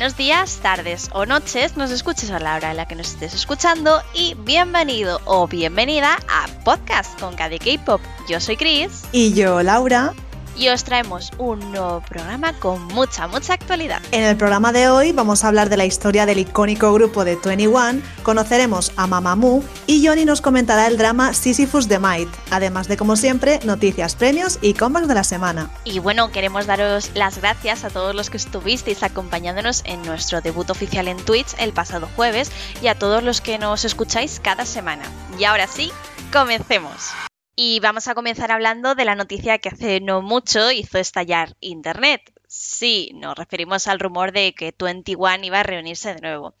Buenos días, tardes o noches, nos escuches a la hora en la que nos estés escuchando y bienvenido o bienvenida a Podcast con KDK Pop. Yo soy Chris. Y yo, Laura y os traemos un nuevo programa con mucha, mucha actualidad. En el programa de hoy vamos a hablar de la historia del icónico grupo de 21, conoceremos a Mamamoo y Johnny nos comentará el drama Sisyphus the Might, además de como siempre noticias, premios y comebacks de la semana. Y bueno, queremos daros las gracias a todos los que estuvisteis acompañándonos en nuestro debut oficial en Twitch el pasado jueves y a todos los que nos escucháis cada semana. Y ahora sí, comencemos. Y vamos a comenzar hablando de la noticia que hace no mucho hizo estallar Internet. Sí, nos referimos al rumor de que 21 iba a reunirse de nuevo.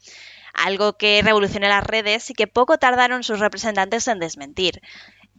Algo que revolucionó las redes y que poco tardaron sus representantes en desmentir.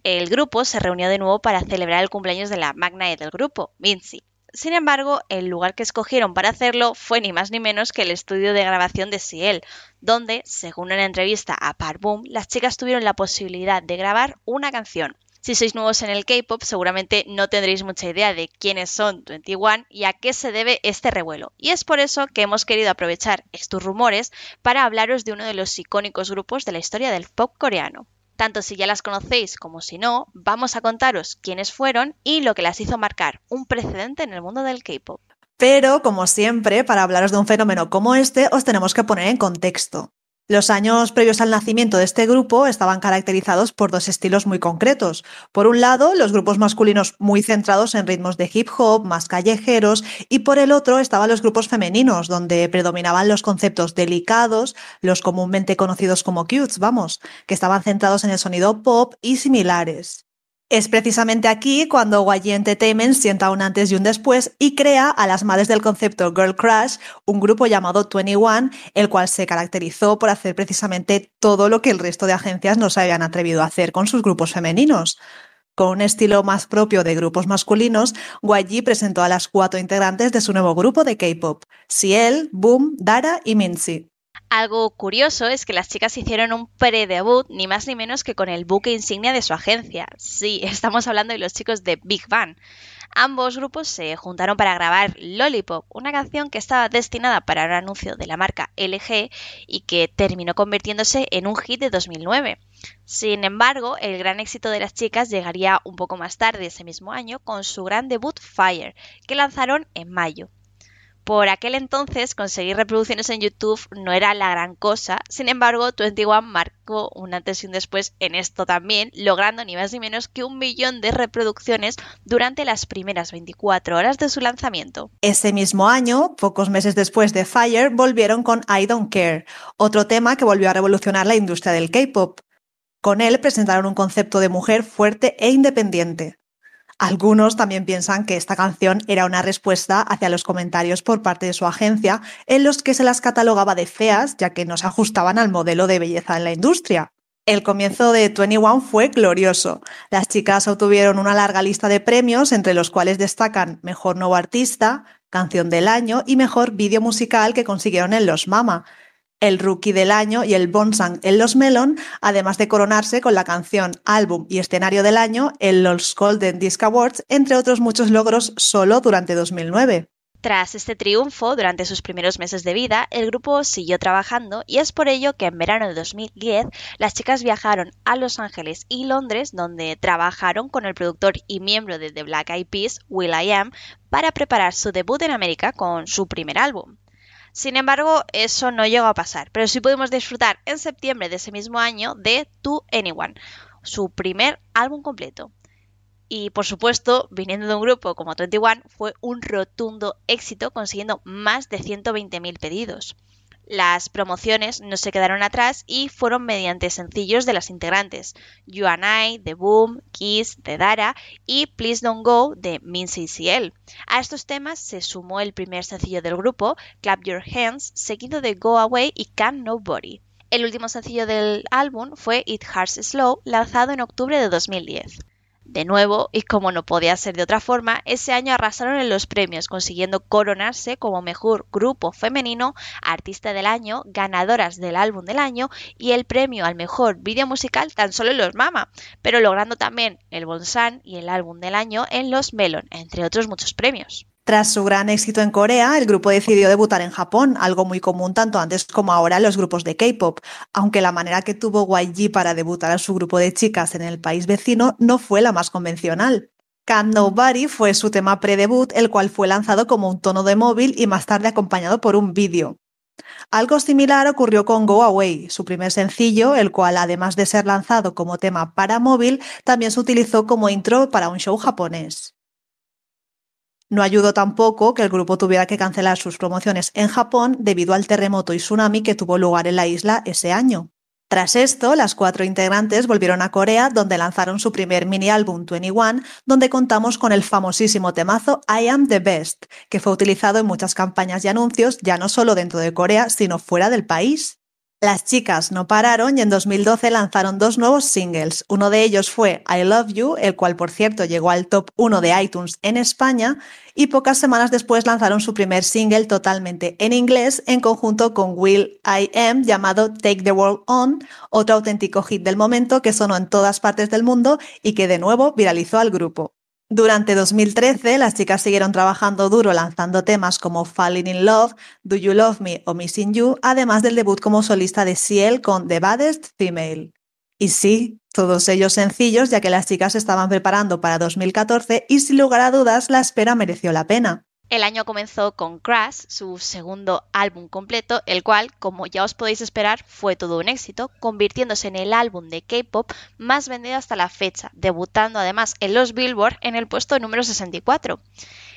El grupo se reunió de nuevo para celebrar el cumpleaños de la magna del grupo, Vinci. Sin embargo, el lugar que escogieron para hacerlo fue ni más ni menos que el estudio de grabación de Ciel, donde, según una entrevista a Parboom, las chicas tuvieron la posibilidad de grabar una canción. Si sois nuevos en el K-pop, seguramente no tendréis mucha idea de quiénes son 21 y a qué se debe este revuelo. Y es por eso que hemos querido aprovechar estos rumores para hablaros de uno de los icónicos grupos de la historia del pop coreano. Tanto si ya las conocéis como si no, vamos a contaros quiénes fueron y lo que las hizo marcar un precedente en el mundo del K-pop. Pero, como siempre, para hablaros de un fenómeno como este, os tenemos que poner en contexto. Los años previos al nacimiento de este grupo estaban caracterizados por dos estilos muy concretos. Por un lado, los grupos masculinos muy centrados en ritmos de hip hop, más callejeros, y por el otro estaban los grupos femeninos, donde predominaban los conceptos delicados, los comúnmente conocidos como cutes, vamos, que estaban centrados en el sonido pop y similares. Es precisamente aquí cuando YG Entertainment sienta un antes y un después y crea a las madres del concepto Girl Crush, un grupo llamado 21, el cual se caracterizó por hacer precisamente todo lo que el resto de agencias no se habían atrevido a hacer con sus grupos femeninos. Con un estilo más propio de grupos masculinos, YG presentó a las cuatro integrantes de su nuevo grupo de K-pop, Ciel, Boom, Dara y Minzy. Algo curioso es que las chicas hicieron un pre-debut ni más ni menos que con el buque insignia de su agencia. Sí, estamos hablando de los chicos de Big Bang. Ambos grupos se juntaron para grabar Lollipop, una canción que estaba destinada para un anuncio de la marca LG y que terminó convirtiéndose en un hit de 2009. Sin embargo, el gran éxito de las chicas llegaría un poco más tarde ese mismo año con su gran debut Fire, que lanzaron en mayo. Por aquel entonces conseguir reproducciones en YouTube no era la gran cosa, sin embargo 21 marcó un antes y un después en esto también, logrando ni más ni menos que un millón de reproducciones durante las primeras 24 horas de su lanzamiento. Ese mismo año, pocos meses después de Fire, volvieron con I Don't Care, otro tema que volvió a revolucionar la industria del K-Pop. Con él presentaron un concepto de mujer fuerte e independiente. Algunos también piensan que esta canción era una respuesta hacia los comentarios por parte de su agencia en los que se las catalogaba de feas ya que no se ajustaban al modelo de belleza en la industria. El comienzo de 21 fue glorioso. Las chicas obtuvieron una larga lista de premios, entre los cuales destacan Mejor Nuevo Artista, Canción del Año y Mejor Vídeo Musical que consiguieron en Los Mama, el Rookie del Año y el Bonsang en los Melon, además de coronarse con la canción Álbum y Escenario del Año en los Golden Disc Awards, entre otros muchos logros solo durante 2009. Tras este triunfo, durante sus primeros meses de vida, el grupo siguió trabajando y es por ello que en verano de 2010 las chicas viajaron a Los Ángeles y Londres, donde trabajaron con el productor y miembro de The Black Eyed Peas, Will I Am, para preparar su debut en América con su primer álbum. Sin embargo, eso no llegó a pasar, pero sí pudimos disfrutar en septiembre de ese mismo año de To Anyone, su primer álbum completo. Y por supuesto, viniendo de un grupo como 21, fue un rotundo éxito consiguiendo más de 120.000 pedidos. Las promociones no se quedaron atrás y fueron mediante sencillos de las integrantes You and I, The Boom, Kiss, The Dara y Please Don't Go de Mincy CL. A estos temas se sumó el primer sencillo del grupo, Clap Your Hands, seguido de Go Away y Can Nobody. El último sencillo del álbum fue It Hearts Slow, lanzado en octubre de 2010. De nuevo, y como no podía ser de otra forma, ese año arrasaron en los premios, consiguiendo coronarse como mejor grupo femenino, artista del año, ganadoras del álbum del año y el premio al mejor vídeo musical tan solo en los Mama, pero logrando también el Bonsan y el álbum del año en los Melon, entre otros muchos premios. Tras su gran éxito en Corea, el grupo decidió debutar en Japón, algo muy común tanto antes como ahora en los grupos de K-pop, aunque la manera que tuvo YG para debutar a su grupo de chicas en el país vecino no fue la más convencional. Can't Nobody fue su tema pre-debut, el cual fue lanzado como un tono de móvil y más tarde acompañado por un vídeo. Algo similar ocurrió con Go Away, su primer sencillo, el cual además de ser lanzado como tema para móvil, también se utilizó como intro para un show japonés. No ayudó tampoco que el grupo tuviera que cancelar sus promociones en Japón debido al terremoto y tsunami que tuvo lugar en la isla ese año. Tras esto, las cuatro integrantes volvieron a Corea, donde lanzaron su primer mini álbum 21, donde contamos con el famosísimo temazo I Am the Best, que fue utilizado en muchas campañas y anuncios, ya no solo dentro de Corea, sino fuera del país. Las chicas no pararon y en 2012 lanzaron dos nuevos singles. Uno de ellos fue I Love You, el cual por cierto llegó al top 1 de iTunes en España, y pocas semanas después lanzaron su primer single totalmente en inglés en conjunto con Will I Am llamado Take the World On, otro auténtico hit del momento que sonó en todas partes del mundo y que de nuevo viralizó al grupo. Durante 2013, las chicas siguieron trabajando duro lanzando temas como Falling in Love, Do You Love Me o Missing You, además del debut como solista de Ciel con The Baddest Female. Y sí, todos ellos sencillos ya que las chicas estaban preparando para 2014 y sin lugar a dudas la espera mereció la pena. El año comenzó con Crash, su segundo álbum completo, el cual, como ya os podéis esperar, fue todo un éxito, convirtiéndose en el álbum de K-pop más vendido hasta la fecha, debutando además en los Billboard en el puesto número 64.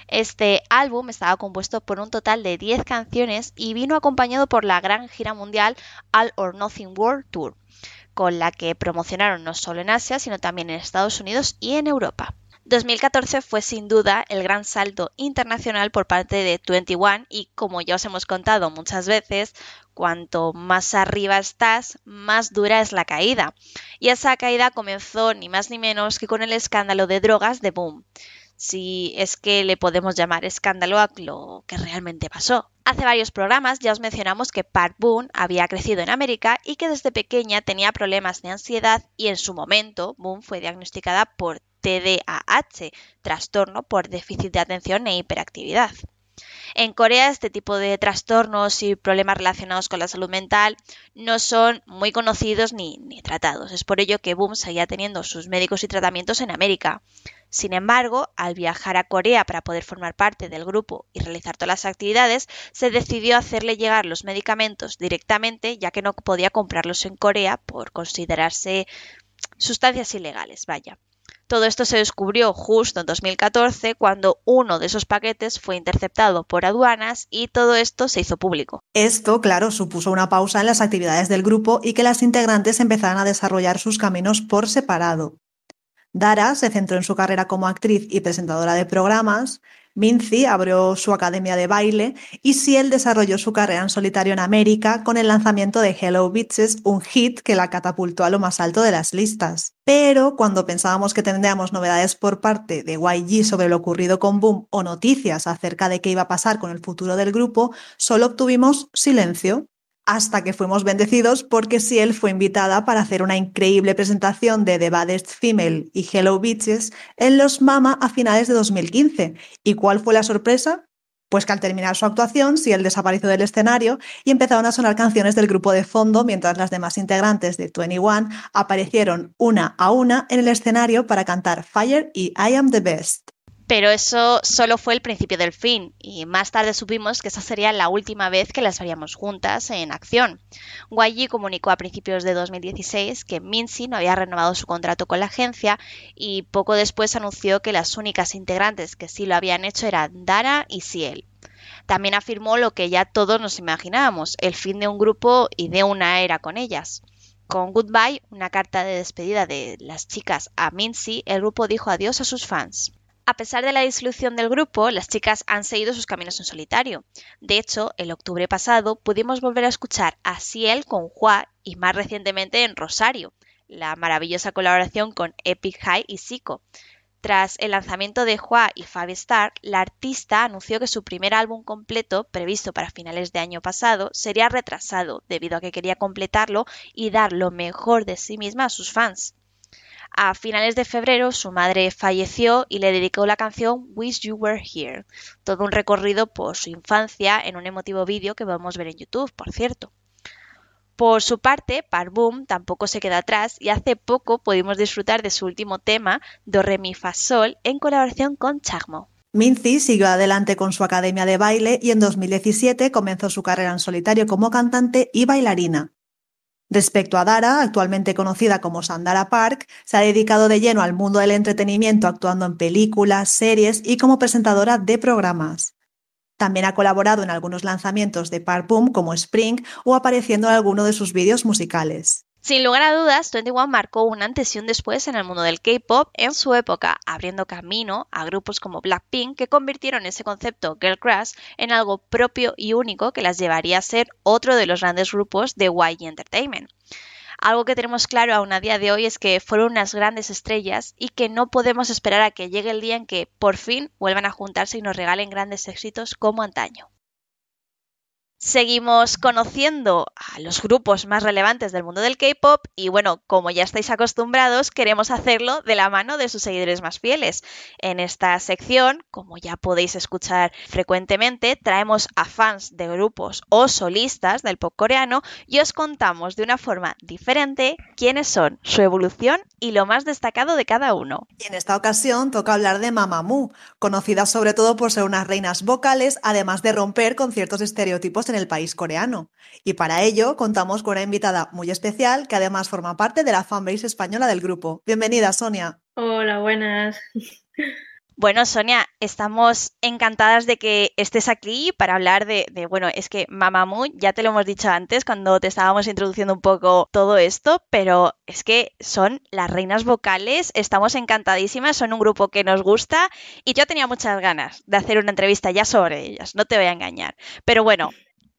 Este álbum estaba compuesto por un total de 10 canciones y vino acompañado por la gran gira mundial All or Nothing World Tour, con la que promocionaron no solo en Asia, sino también en Estados Unidos y en Europa. 2014 fue sin duda el gran salto internacional por parte de 21 y como ya os hemos contado muchas veces, cuanto más arriba estás, más dura es la caída. Y esa caída comenzó ni más ni menos que con el escándalo de drogas de Boom. Si es que le podemos llamar escándalo a lo que realmente pasó. Hace varios programas ya os mencionamos que Park Boone había crecido en América y que desde pequeña tenía problemas de ansiedad y en su momento Boone fue diagnosticada por TDAH, trastorno por déficit de atención e hiperactividad. En Corea este tipo de trastornos y problemas relacionados con la salud mental no son muy conocidos ni, tratados. Es por ello que Boom seguía teniendo sus médicos y tratamientos en América. Sin embargo, al viajar a Corea para poder formar parte del grupo y realizar todas las actividades, se decidió hacerle llegar los medicamentos directamente, ya que no podía comprarlos en Corea por considerarse sustancias ilegales, vaya. Todo esto se descubrió justo en 2014 cuando uno de esos paquetes fue interceptado por aduanas y todo esto se hizo público. Esto, claro, supuso una pausa en las actividades del grupo y que las integrantes empezaran a desarrollar sus caminos por separado. Dara se centró en su carrera como actriz y presentadora de programas, Minzy abrió su academia de baile y Ciel desarrolló su carrera en solitario en América con el lanzamiento de Hello Bitches, un hit que la catapultó a lo más alto de las listas. Pero cuando pensábamos que tendríamos novedades por parte de YG sobre lo ocurrido con Boom o noticias acerca de qué iba a pasar con el futuro del grupo, solo obtuvimos silencio hasta que fuimos bendecidos porque Ciel fue invitada para hacer una increíble presentación de The Baddest Female y Hello Bitches en los Mama a finales de 2015. ¿Y cuál fue la sorpresa? Pues que al terminar su actuación, Ciel desapareció del escenario y empezaron a sonar canciones del grupo de fondo mientras las demás integrantes de 21 aparecieron una a una en el escenario para cantar Fire y I Am the Best. Pero eso solo fue el principio del fin, y más tarde supimos que esa sería la última vez que las veríamos juntas en acción. YG comunicó a principios de 2016 que Minzy no había renovado su contrato con la agencia y poco después anunció que las únicas integrantes que sí lo habían hecho eran Dara y Ciel. También afirmó lo que ya todos nos imaginábamos, el fin de un grupo y de una era con ellas. Con Goodbye, una carta de despedida de las chicas a Minzy, el grupo dijo adiós a sus fans. A pesar de la disolución del grupo, las chicas han seguido sus caminos en solitario. De hecho, el octubre pasado pudimos volver a escuchar a Ciel con Hua y más recientemente en Rosario, la maravillosa colaboración con Epic High y Zico. Tras el lanzamiento de Hua y Fabi Star, la artista anunció que su primer álbum completo, previsto para finales de año pasado, sería retrasado debido a que quería completarlo y dar lo mejor de sí misma a sus fans. A finales de febrero su madre falleció y le dedicó la canción Wish You Were Here, todo un recorrido por su infancia en un emotivo vídeo que podemos ver en YouTube, por cierto. Por su parte, Parboom tampoco se queda atrás y hace poco pudimos disfrutar de su último tema, Do Re Mi Fa Sol, en colaboración con Chagmo. Minzy siguió adelante con su academia de baile y en 2017 comenzó su carrera en solitario como cantante y bailarina. Respecto a Dara, actualmente conocida como Sandara Park, se ha dedicado de lleno al mundo del entretenimiento actuando en películas, series y como presentadora de programas. También ha colaborado en algunos lanzamientos de Park Boom como Spring o apareciendo en alguno de sus vídeos musicales. Sin lugar a dudas, 21 marcó un antes y un después en el mundo del K-pop en su época, abriendo camino a grupos como Blackpink que convirtieron ese concepto Girl Crush en algo propio y único que las llevaría a ser otro de los grandes grupos de YG Entertainment. Algo que tenemos claro aún a día de hoy es que fueron unas grandes estrellas y que no podemos esperar a que llegue el día en que por fin vuelvan a juntarse y nos regalen grandes éxitos como antaño. Seguimos conociendo a los grupos más relevantes del mundo del K-Pop y bueno, como ya estáis acostumbrados, queremos hacerlo de la mano de sus seguidores más fieles. En esta sección, como ya podéis escuchar frecuentemente, traemos a fans de grupos o solistas del pop coreano y os contamos de una forma diferente quiénes son, su evolución y lo más destacado de cada uno. Y en esta ocasión toca hablar de Mamamoo, conocida sobre todo por ser unas reinas vocales, además de romper con ciertos estereotipos el país coreano. Y para ello contamos con una invitada muy especial que además forma parte de la fanbase española del grupo. Bienvenida, Sonia. Hola, buenas. Bueno, Sonia, estamos encantadas de que estés aquí para hablar de, bueno, es que Mamamoo, ya te lo hemos dicho antes cuando te estábamos introduciendo un poco todo esto, pero es que son las reinas vocales, estamos encantadísimas, son un grupo que nos gusta y yo tenía muchas ganas de hacer una entrevista ya sobre ellas, no te voy a engañar. Pero bueno,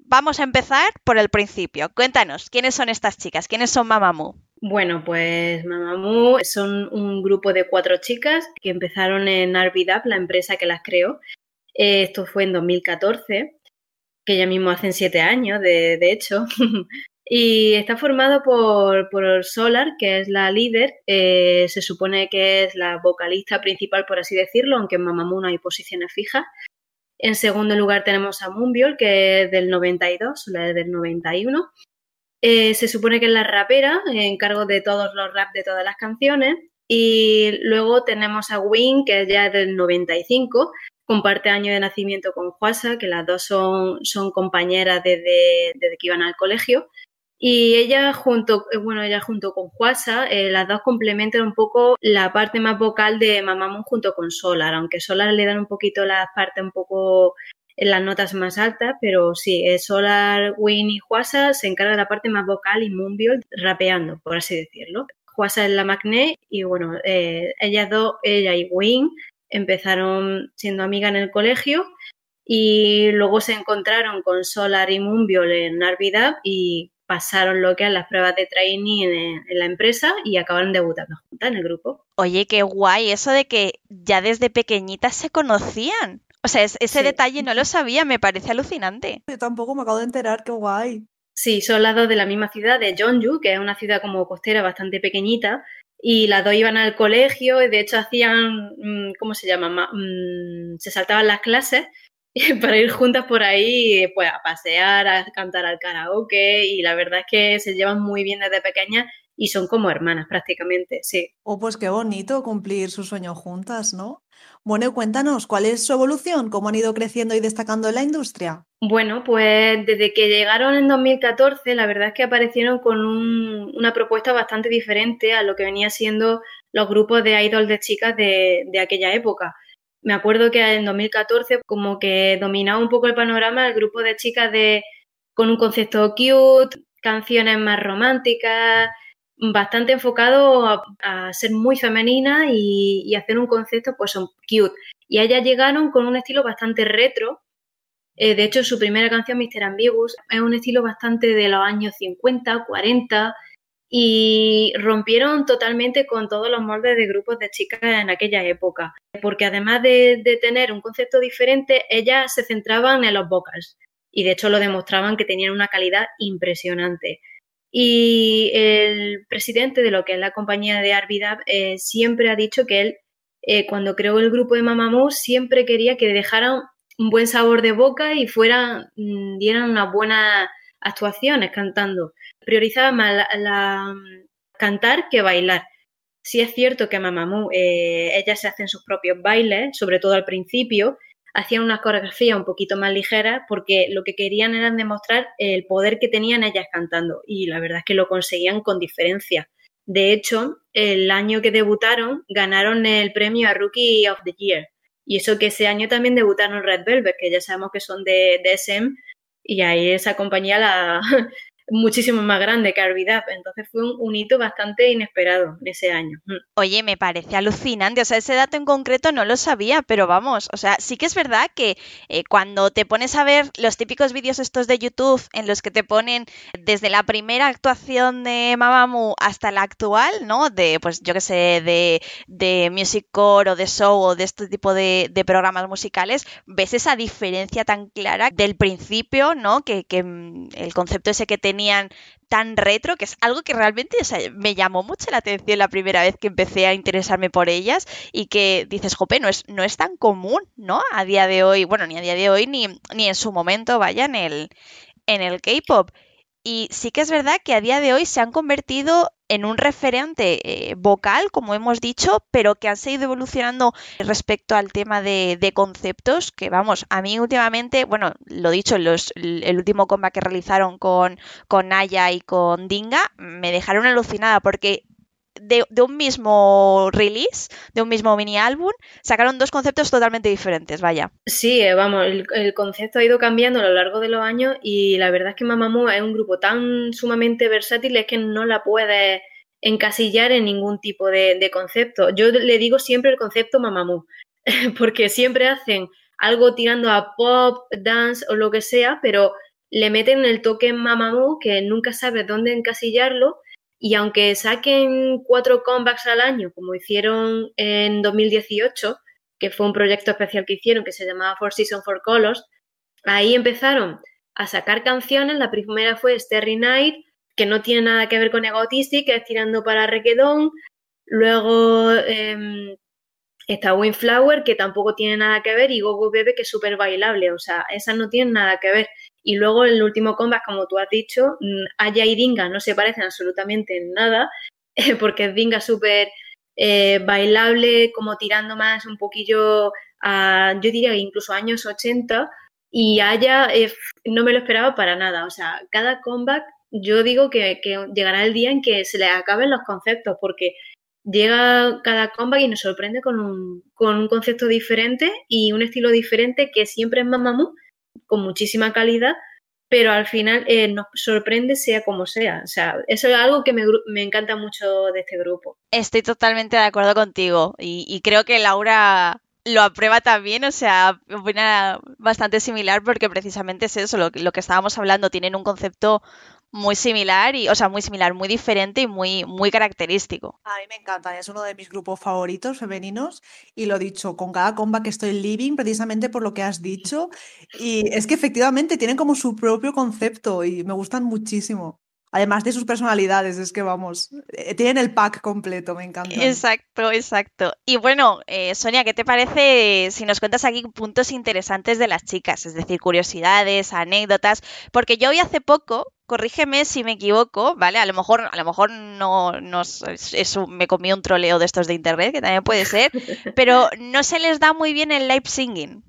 vamos a empezar por el principio. Cuéntanos, ¿quiénes son estas chicas? ¿Quiénes son Mamamoo? Bueno, pues Mamamoo son un grupo de cuatro chicas que empezaron en Arvidap, la empresa que las creó. Eh, esto fue en 2014, que ya mismo hacen siete años, de, hecho. y está formado por, por, Solar, que es la líder. Eh, se supone que es la vocalista principal, por así decirlo, aunque en Mamamoo no hay posiciones fijas. En segundo lugar tenemos a Moonbiol, que es del 92, la del 91. Eh, se supone que es la rapera, en cargo de todos los raps de todas las canciones. Y luego tenemos a Wing, que es ya del 95, comparte año de nacimiento con Juasa, que las dos son, son compañeras desde, desde que iban al colegio. Y ella junto, eh, bueno, ella junto con Juasa, eh, las dos complementan un poco la parte más vocal de Mamamoo junto con Solar, aunque Solar le dan un poquito la parte un poco las notas más altas, pero sí, eh, Solar, Win y Juasa se encargan de la parte más vocal y Moonbiol rapeando, por así decirlo. Juasa es la Magné y bueno, ellas dos, ella y Win, empezaron siendo amigas en el colegio y luego se encontraron con Solar y Moonbiol en Narvidab y pasaron lo que eran las pruebas de training en, la empresa y acabaron debutando juntas en el grupo. Oye, qué guay eso de que ya desde pequeñitas se conocían. O sea, ese detalle no lo sabía, me parece alucinante. Yo tampoco me acabo de enterar, qué guay. Sí, son las dos de la misma ciudad, de Jeonju, que es una ciudad como costera bastante pequeñita, y las dos iban al colegio y de hecho hacían, mm, ¿cómo se llama? Mm, se saltaban las clases para ir juntas por ahí, pues a pasear, a cantar al karaoke y la verdad es que se llevan muy bien desde pequeñas y son como hermanas prácticamente, sí. Oh, pues qué bonito cumplir su sueño juntas, ¿no? Bueno, cuéntanos, ¿cuál es su evolución? ¿Cómo han ido creciendo y destacando en la industria? Bueno, pues desde que llegaron en 2014, la verdad es que aparecieron con una propuesta bastante diferente a lo que venía siendo los grupos de idol de chicas de, de aquella época me acuerdo que en 2014 como que dominaba un poco el panorama el grupo de chicas de con un concepto cute, canciones más románticas, bastante enfocado a, ser muy femenina y, hacer un concepto pues cute. Y ellas llegaron con un estilo bastante retro. Eh, de hecho, su primera canción, Mr. Ambiguous, es un estilo bastante de los años 50, 40, y rompieron totalmente con todos los moldes de grupos de chicas en aquella época, porque además de, tener un concepto diferente, ellas se centraban en los vocals y de hecho lo demostraban que tenían una calidad impresionante. Y el presidente de lo que es la compañía de Arvidab eh, siempre ha dicho que él, eh, cuando creó el grupo de Mamamoo, siempre quería que dejaran un buen sabor de boca y fueran, mm, dieran unas buenas actuaciones cantando. Priorizaba más la, cantar que bailar. Sí es cierto que Mamamoo, eh, ellas se hacen sus propios bailes, sobre todo al principio, hacían una coreografía un poquito más ligera porque lo que querían era demostrar el poder que tenían ellas cantando y la verdad es que lo conseguían con diferencia. De hecho, el año que debutaron ganaron el premio a Rookie of the Year y eso que ese año también debutaron Red Velvet, que ya sabemos que son de, de SM y ahí esa compañía la, muchísimo más grande que Arvidap. Entonces fue un, hito bastante inesperado ese año. Mm. Oye, me parece alucinante. O sea, ese dato en concreto no lo sabía, pero vamos, o sea, sí que es verdad que eh, cuando te pones a ver los típicos vídeos estos de YouTube en los que te ponen desde la primera actuación de Mamamoo hasta la actual, ¿no? De, pues yo qué sé, de, de Music Core o de Show o de este tipo de, programas musicales, ves esa diferencia tan clara del principio, ¿no? Que, que mm, el concepto ese que te tenían tan retro, que es algo que realmente me llamó mucho la atención la primera vez que empecé a interesarme por ellas y que dices, jope, no es, no es tan común, ¿no? A día de hoy, bueno, ni a día de hoy ni, ni en su momento, vaya, en el, en el K-Pop. Y sí que es verdad que a día de hoy se han convertido en un referente eh, vocal, como hemos dicho, pero que han seguido evolucionando respecto al tema de, conceptos, que vamos, a mí últimamente, bueno, lo dicho, los, el último combat que realizaron con, con Naya y con Dinga, me dejaron alucinada porque de, un mismo release, de un mismo mini álbum, sacaron dos conceptos totalmente diferentes, vaya. Sí, eh, vamos, el, concepto ha ido cambiando a lo largo de los años y la verdad es que Mamamoo es un grupo tan sumamente versátil es que no la puedes encasillar en ningún tipo de, concepto. Yo le digo siempre el concepto Mamamoo, porque siempre hacen algo tirando a pop, dance o lo que sea, pero le meten el toque Mamamoo que nunca sabes dónde encasillarlo y aunque saquen cuatro comebacks al año, como hicieron en 2018, que fue un proyecto especial que hicieron que se llamaba Four Seasons for Colors, ahí empezaron a sacar canciones. La primera fue Starry Night, que no tiene nada que ver con Egotistic, que es tirando para Requedón. Luego eh, está Windflower, que tampoco tiene nada que ver, y Gogo Bebe, que es súper bailable. O sea, esas no tienen nada que ver. Y luego el último combat, como tú has dicho, mm, Aya y Dinga no se parecen absolutamente en nada, porque es Dinga súper eh, bailable, como tirando más un poquillo a, yo diría incluso años 80, y Aya eh, no me lo esperaba para nada. O sea, cada combat yo digo que, llegará el día en que se le acaben los conceptos, porque llega cada combat y nos sorprende con un, con un concepto diferente y un estilo diferente que siempre es Mamamoo con muchísima calidad, pero al final eh, nos sorprende sea como sea. O sea, eso es algo que me, encanta mucho de este grupo. Estoy totalmente de acuerdo contigo y, creo que Laura lo aprueba también, o sea, opina bastante similar porque precisamente es eso, lo, lo que estábamos hablando, tienen un concepto muy similar y, o sea, muy similar, muy diferente y muy, muy característico. A mí me encanta, es uno de mis grupos favoritos femeninos y lo dicho, con cada comba que estoy living, precisamente por lo que has dicho. Y es que efectivamente tienen como su propio concepto y me gustan muchísimo. Además de sus personalidades, es que vamos, eh, tienen el pack completo, me encanta. Exacto, exacto. Y bueno, eh, Sonia, ¿qué te parece si nos cuentas aquí puntos interesantes de las chicas? Es decir, curiosidades, anécdotas, porque yo hoy hace poco corrígeme si me equivoco, ¿vale? A lo mejor, a lo mejor no, no eso me comí un troleo de estos de internet, que también puede ser, pero no se les da muy bien el live singing.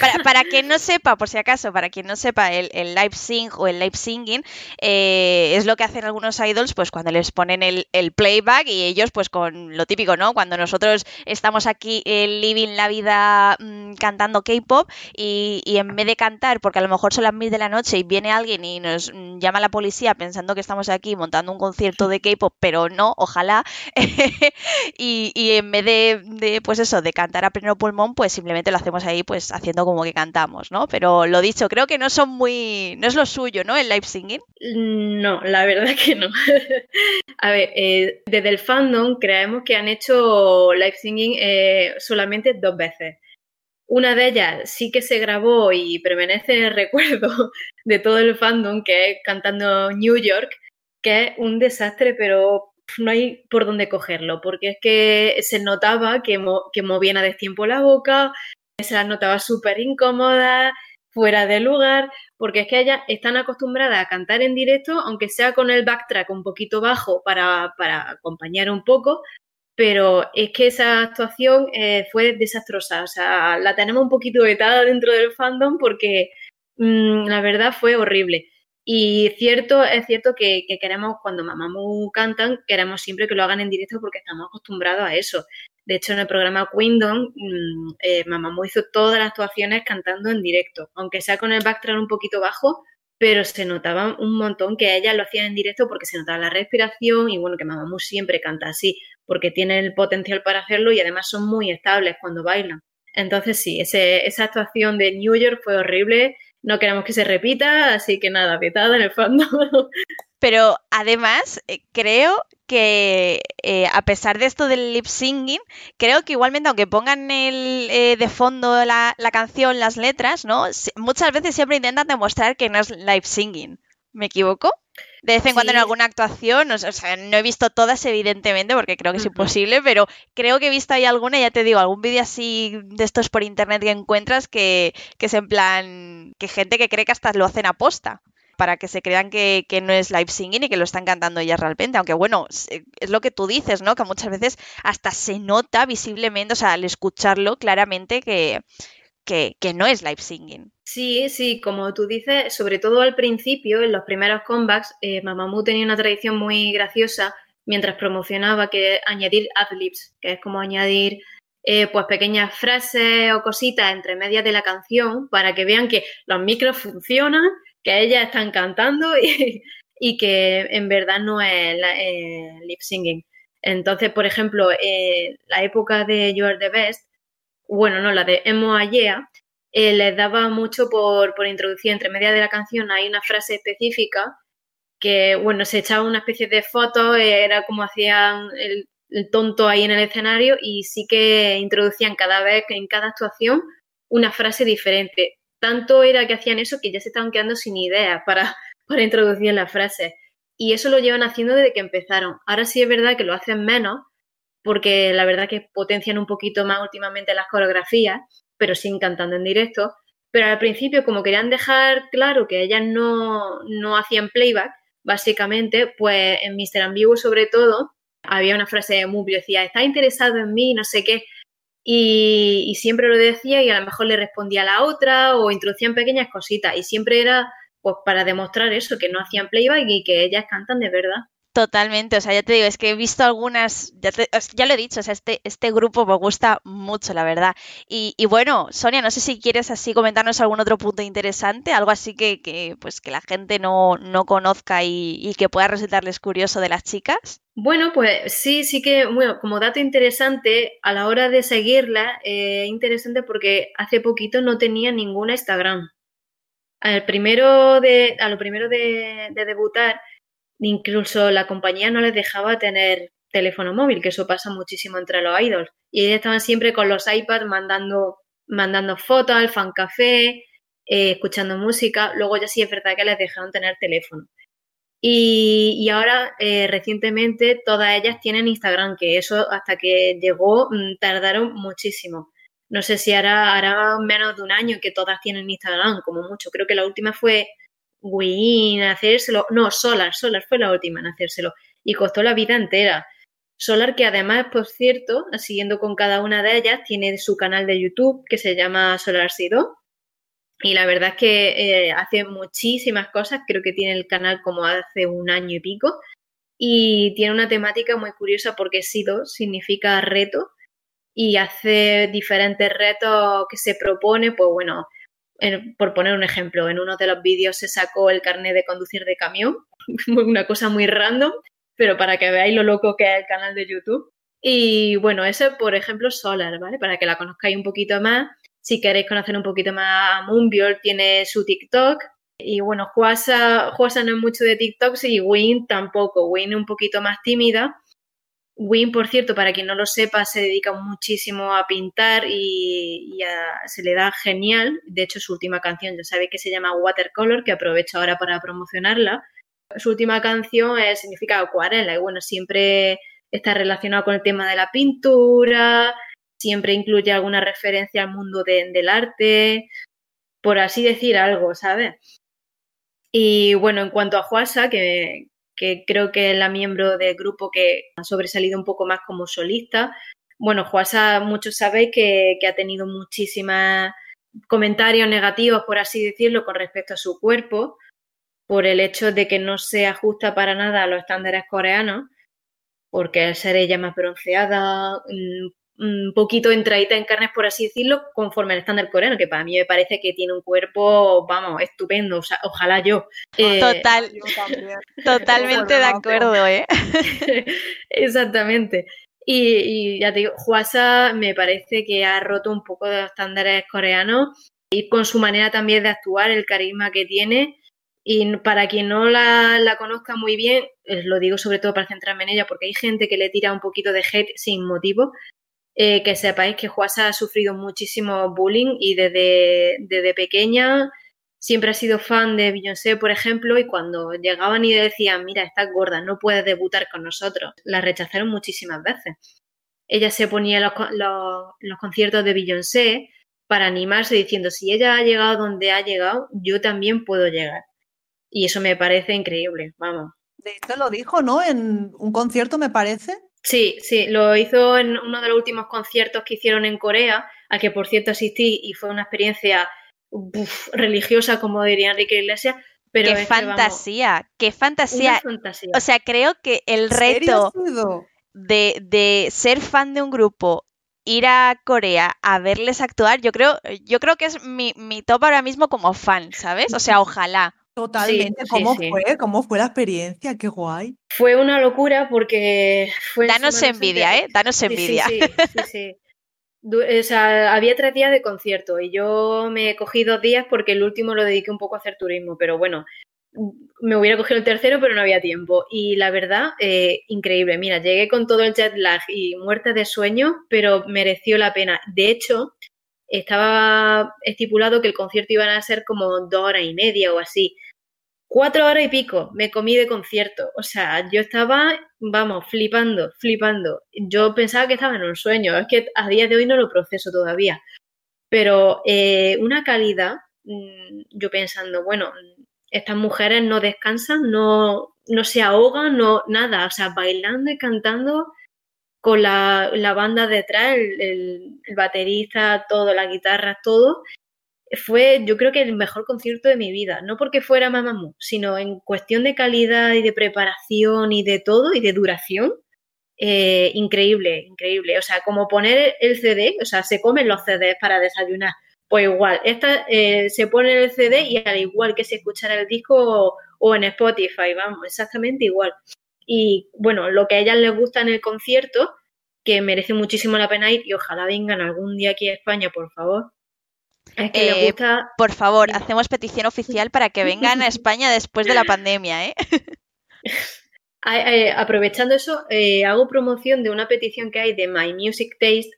Para, para, quien no sepa, por si acaso, para quien no sepa, el, live sing o el live singing eh, es lo que hacen algunos idols pues cuando les ponen el, playback y ellos pues con lo típico, ¿no? Cuando nosotros estamos aquí eh, living la vida mm, cantando K-pop y, en vez de cantar, porque a lo mejor son las mil de la noche y viene alguien y nos mm, llama la policía pensando que estamos aquí montando un concierto de K-pop, pero no, ojalá, y, y, en vez de, de, pues eso, de cantar a pleno pulmón, pues simplemente lo hacemos ahí pues haciendo como que cantamos, ¿no? Pero lo dicho, creo que no son muy, no es lo suyo, ¿no? El live singing. No, la verdad que no. A ver, eh, desde el fandom creemos que han hecho live singing eh, solamente dos veces. Una de ellas sí que se grabó y permanece en el recuerdo de todo el fandom, que es cantando New York, que es un desastre, pero no hay por dónde cogerlo, porque es que se notaba que, que movían a destiempo la boca, se las notaba súper incómodas, fuera de lugar, porque es que ellas están acostumbradas a cantar en directo, aunque sea con el backtrack un poquito bajo para, para acompañar un poco, pero es que esa actuación eh, fue desastrosa, o sea, la tenemos un poquito vetada dentro del fandom porque mm, la verdad fue horrible. Y cierto, es cierto que, queremos, cuando Mamamoo cantan, queremos siempre que lo hagan en directo porque estamos acostumbrados a eso. De hecho, en el programa Queendom, mmm, eh, Mamamoo hizo todas las actuaciones cantando en directo, aunque sea con el backtrack un poquito bajo, pero se notaba un montón que ellas lo hacían en directo porque se notaba la respiración y bueno, que Mamamoo siempre canta así, porque tiene el potencial para hacerlo y además son muy estables cuando bailan. Entonces sí, esa actuación de New York fue horrible no queremos que se repita, así que nada, vetada en el fondo. Pero además, eh, creo que eh, a pesar de esto del lip singing, creo que igualmente, aunque pongan el, eh, de fondo la, la, canción, las letras, ¿no? Muchas veces siempre intentan demostrar que no es lip singing. ¿Me equivoco? De vez en cuando en alguna actuación, o sea, no he visto todas evidentemente porque creo que es imposible, pero creo que he visto ahí alguna, ya te digo, algún vídeo así de estos por internet que encuentras que, que es en plan, que gente que cree que hasta lo hacen aposta para que se crean que, no es live singing y que lo están cantando ellas realmente. Aunque bueno, es lo que tú dices, ¿no? Que muchas veces hasta se nota visiblemente, o sea, al escucharlo claramente que no es live singing. Sí, sí, como tú dices, sobre todo al principio, en los primeros comebacks, eh, Mamamoo tenía una tradición muy graciosa mientras promocionaba que añadir adlibs, que es como añadir eh, pues pequeñas frases o cositas entre medias de la canción para que vean que los micros funcionan, que ellas están cantando y, que en verdad no es eh, lip singing. Entonces, por ejemplo, la época de You Are the Best, bueno, no, la de Emo Ayea, eh, les daba mucho por, por introducir entre media de la canción, hay una frase específica que, bueno, se echaba una especie de foto, eh, era como hacían el, tonto ahí en el escenario y sí que introducían cada vez, en cada actuación, una frase diferente. Tanto era que hacían eso que ya se estaban quedando sin ideas para, para introducir la frase. Y eso lo llevan haciendo desde que empezaron. Ahora sí es verdad que lo hacen menos, porque la verdad que potencian un poquito más últimamente las coreografías, pero sin cantando en directo. Pero al principio, como querían dejar claro que ellas no, no hacían playback, básicamente, pues en Mr. Ambiguo sobre todo, había una frase muy decía, está interesado en mí, no sé qué, y, y, siempre lo decía y a lo mejor le respondía a la otra o introducían pequeñas cositas y siempre era pues para demostrar eso, que no hacían playback y que ellas cantan de verdad. Totalmente, o sea, ya te digo, es que he visto algunas, ya, ya lo he dicho, o sea, este, este grupo me gusta mucho, la verdad. Y, bueno, Sonia, no sé si quieres así comentarnos algún otro punto interesante, algo así que, que pues que la gente no, no conozca y, y, que pueda resultarles curioso de las chicas. Bueno, pues sí, sí que, bueno, como dato interesante, a la hora de seguirla, eh, interesante porque hace poquito no tenía ninguna Instagram. Al primero de, a lo primero de, de debutar, Incluso la compañía no les dejaba tener teléfono móvil, que eso pasa muchísimo entre los idols. Y ellos estaban siempre con los iPads mandando, mandando fotos al fan café, eh, escuchando música. Luego ya sí es verdad que les dejaron tener teléfono. Y, ahora, eh, recientemente, todas ellas tienen Instagram, que eso hasta que llegó mm, tardaron muchísimo. No sé si hará menos de un año que todas tienen Instagram, como mucho. Creo que la última fue Win, hacérselo. No, Solar, Solar fue la última en hacérselo. Y costó la vida entera. Solar, que además, por cierto, siguiendo con cada una de ellas, tiene su canal de YouTube que se llama Solar Sido. Y la verdad es que eh, hace muchísimas cosas. Creo que tiene el canal como hace un año y pico. Y tiene una temática muy curiosa porque Sido significa reto. Y hace diferentes retos que se propone, pues bueno, por poner un ejemplo, en uno de los vídeos se sacó el carnet de conducir de camión, una cosa muy random, pero para que veáis lo loco que es el canal de YouTube. Y bueno, ese, por ejemplo, Solar, ¿vale? Para que la conozcáis un poquito más. Si queréis conocer un poquito más a Moonbiol, tiene su TikTok. Y bueno, Juasa, Juasa no es mucho de TikTok y Win tampoco. Win es un poquito más tímida Win, por cierto, para quien no lo sepa, se dedica muchísimo a pintar y, se le da genial. De hecho, su última canción ya sabe que se llama Watercolor, que aprovecho ahora para promocionarla. Su última canción significa acuarela y bueno, siempre está relacionado con el tema de la pintura, siempre incluye alguna referencia al mundo del arte, por así decir algo, ¿sabes? Y bueno, en cuanto a Juasa, que, creo que es la miembro del grupo que ha sobresalido un poco más como solista, bueno, Juasa, muchos sabéis que, que ha tenido muchísimas comentarios negativos, por así decirlo, con respecto a su cuerpo, por el hecho de que no se ajusta para nada a los estándares coreanos, porque al ser ella más bronceada, mm, un poquito entradita en carnes, por así decirlo, conforme al estándar coreano, que para mí me parece que tiene un cuerpo, vamos, estupendo, ojalá yo. Eh, Total, totalmente de acuerdo, ¿eh? Exactamente. Y, ya te digo, Huasa me parece que ha roto un poco de los estándares coreanos y con su manera también de actuar, el carisma que tiene. Y para quien no la, la conozca muy bien, lo digo sobre todo para centrarme en ella, porque hay gente que le tira un poquito de hate sin motivo, eh, que sepáis que Juasa ha sufrido muchísimo bullying y desde, desde pequeña siempre ha sido fan de Beyoncé, por ejemplo, y cuando llegaban y decían, mira, estás gorda, no puedes debutar con nosotros, la rechazaron muchísimas veces. Ella se ponía los, los, conciertos de Beyoncé para animarse diciendo, si ella ha llegado donde ha llegado, yo también puedo llegar. Y eso me parece increíble, vamos. De hecho lo dijo, ¿no? En un concierto, me parece. Sí, sí, lo hizo en uno de los últimos conciertos que hicieron en Corea, a que por cierto asistí y fue una experiencia religiosa, como diría Enrique Iglesias. Pero qué fantasía, qué fantasía. O sea, creo que el reto de, de ser fan de un grupo ir a Corea a verles actuar, yo creo, yo creo que es mi, mi, top ahora mismo como fan, ¿sabes? O sea, ojalá. Totalmente. ¿Cómo fue? ¿Cómo fue la experiencia? Qué guay. Fue una locura porque fue. Danos envidia, ¿eh? Danos envidia. Sí, sí, sí. O sea, había tres días de concierto y yo me cogí dos días porque el último lo dediqué un poco a hacer turismo, pero bueno, me hubiera cogido el tercero, pero no había tiempo. Y la verdad, eh, increíble. Mira, llegué con todo el jet lag y muerte de sueño, pero mereció la pena. De hecho, estaba estipulado que el concierto iba a ser como dos horas y media o así. Cuatro horas y pico me comí de concierto. O sea, yo estaba, vamos, flipando, flipando. Yo pensaba que estaba en un sueño. Es que a día de hoy no lo proceso todavía. Pero eh, una calidad, mm, yo pensando, bueno, estas mujeres no descansan, no, no se ahogan, no, nada. O sea, bailando y cantando con la, banda detrás, el, el, baterista, todo, la guitarra, todo fue yo creo que el mejor concierto de mi vida, no porque fuera Mamamoo, sino en cuestión de calidad y de preparación y de todo y de duración, eh, increíble, increíble. O sea, como poner el CD, o sea, se comen los CDs para desayunar, pues igual, esta eh, se pone el CD y al igual que se escuchara el disco o, en Spotify, vamos, exactamente igual. Y bueno, lo que a ellas les gusta en el concierto, que merece muchísimo la pena ir y ojalá vengan algún día aquí a España, por favor, eh, por favor, hacemos petición oficial para que vengan a España después de la pandemia, ¿eh? aprovechando eso, eh, hago promoción de una petición que hay de My Music Taste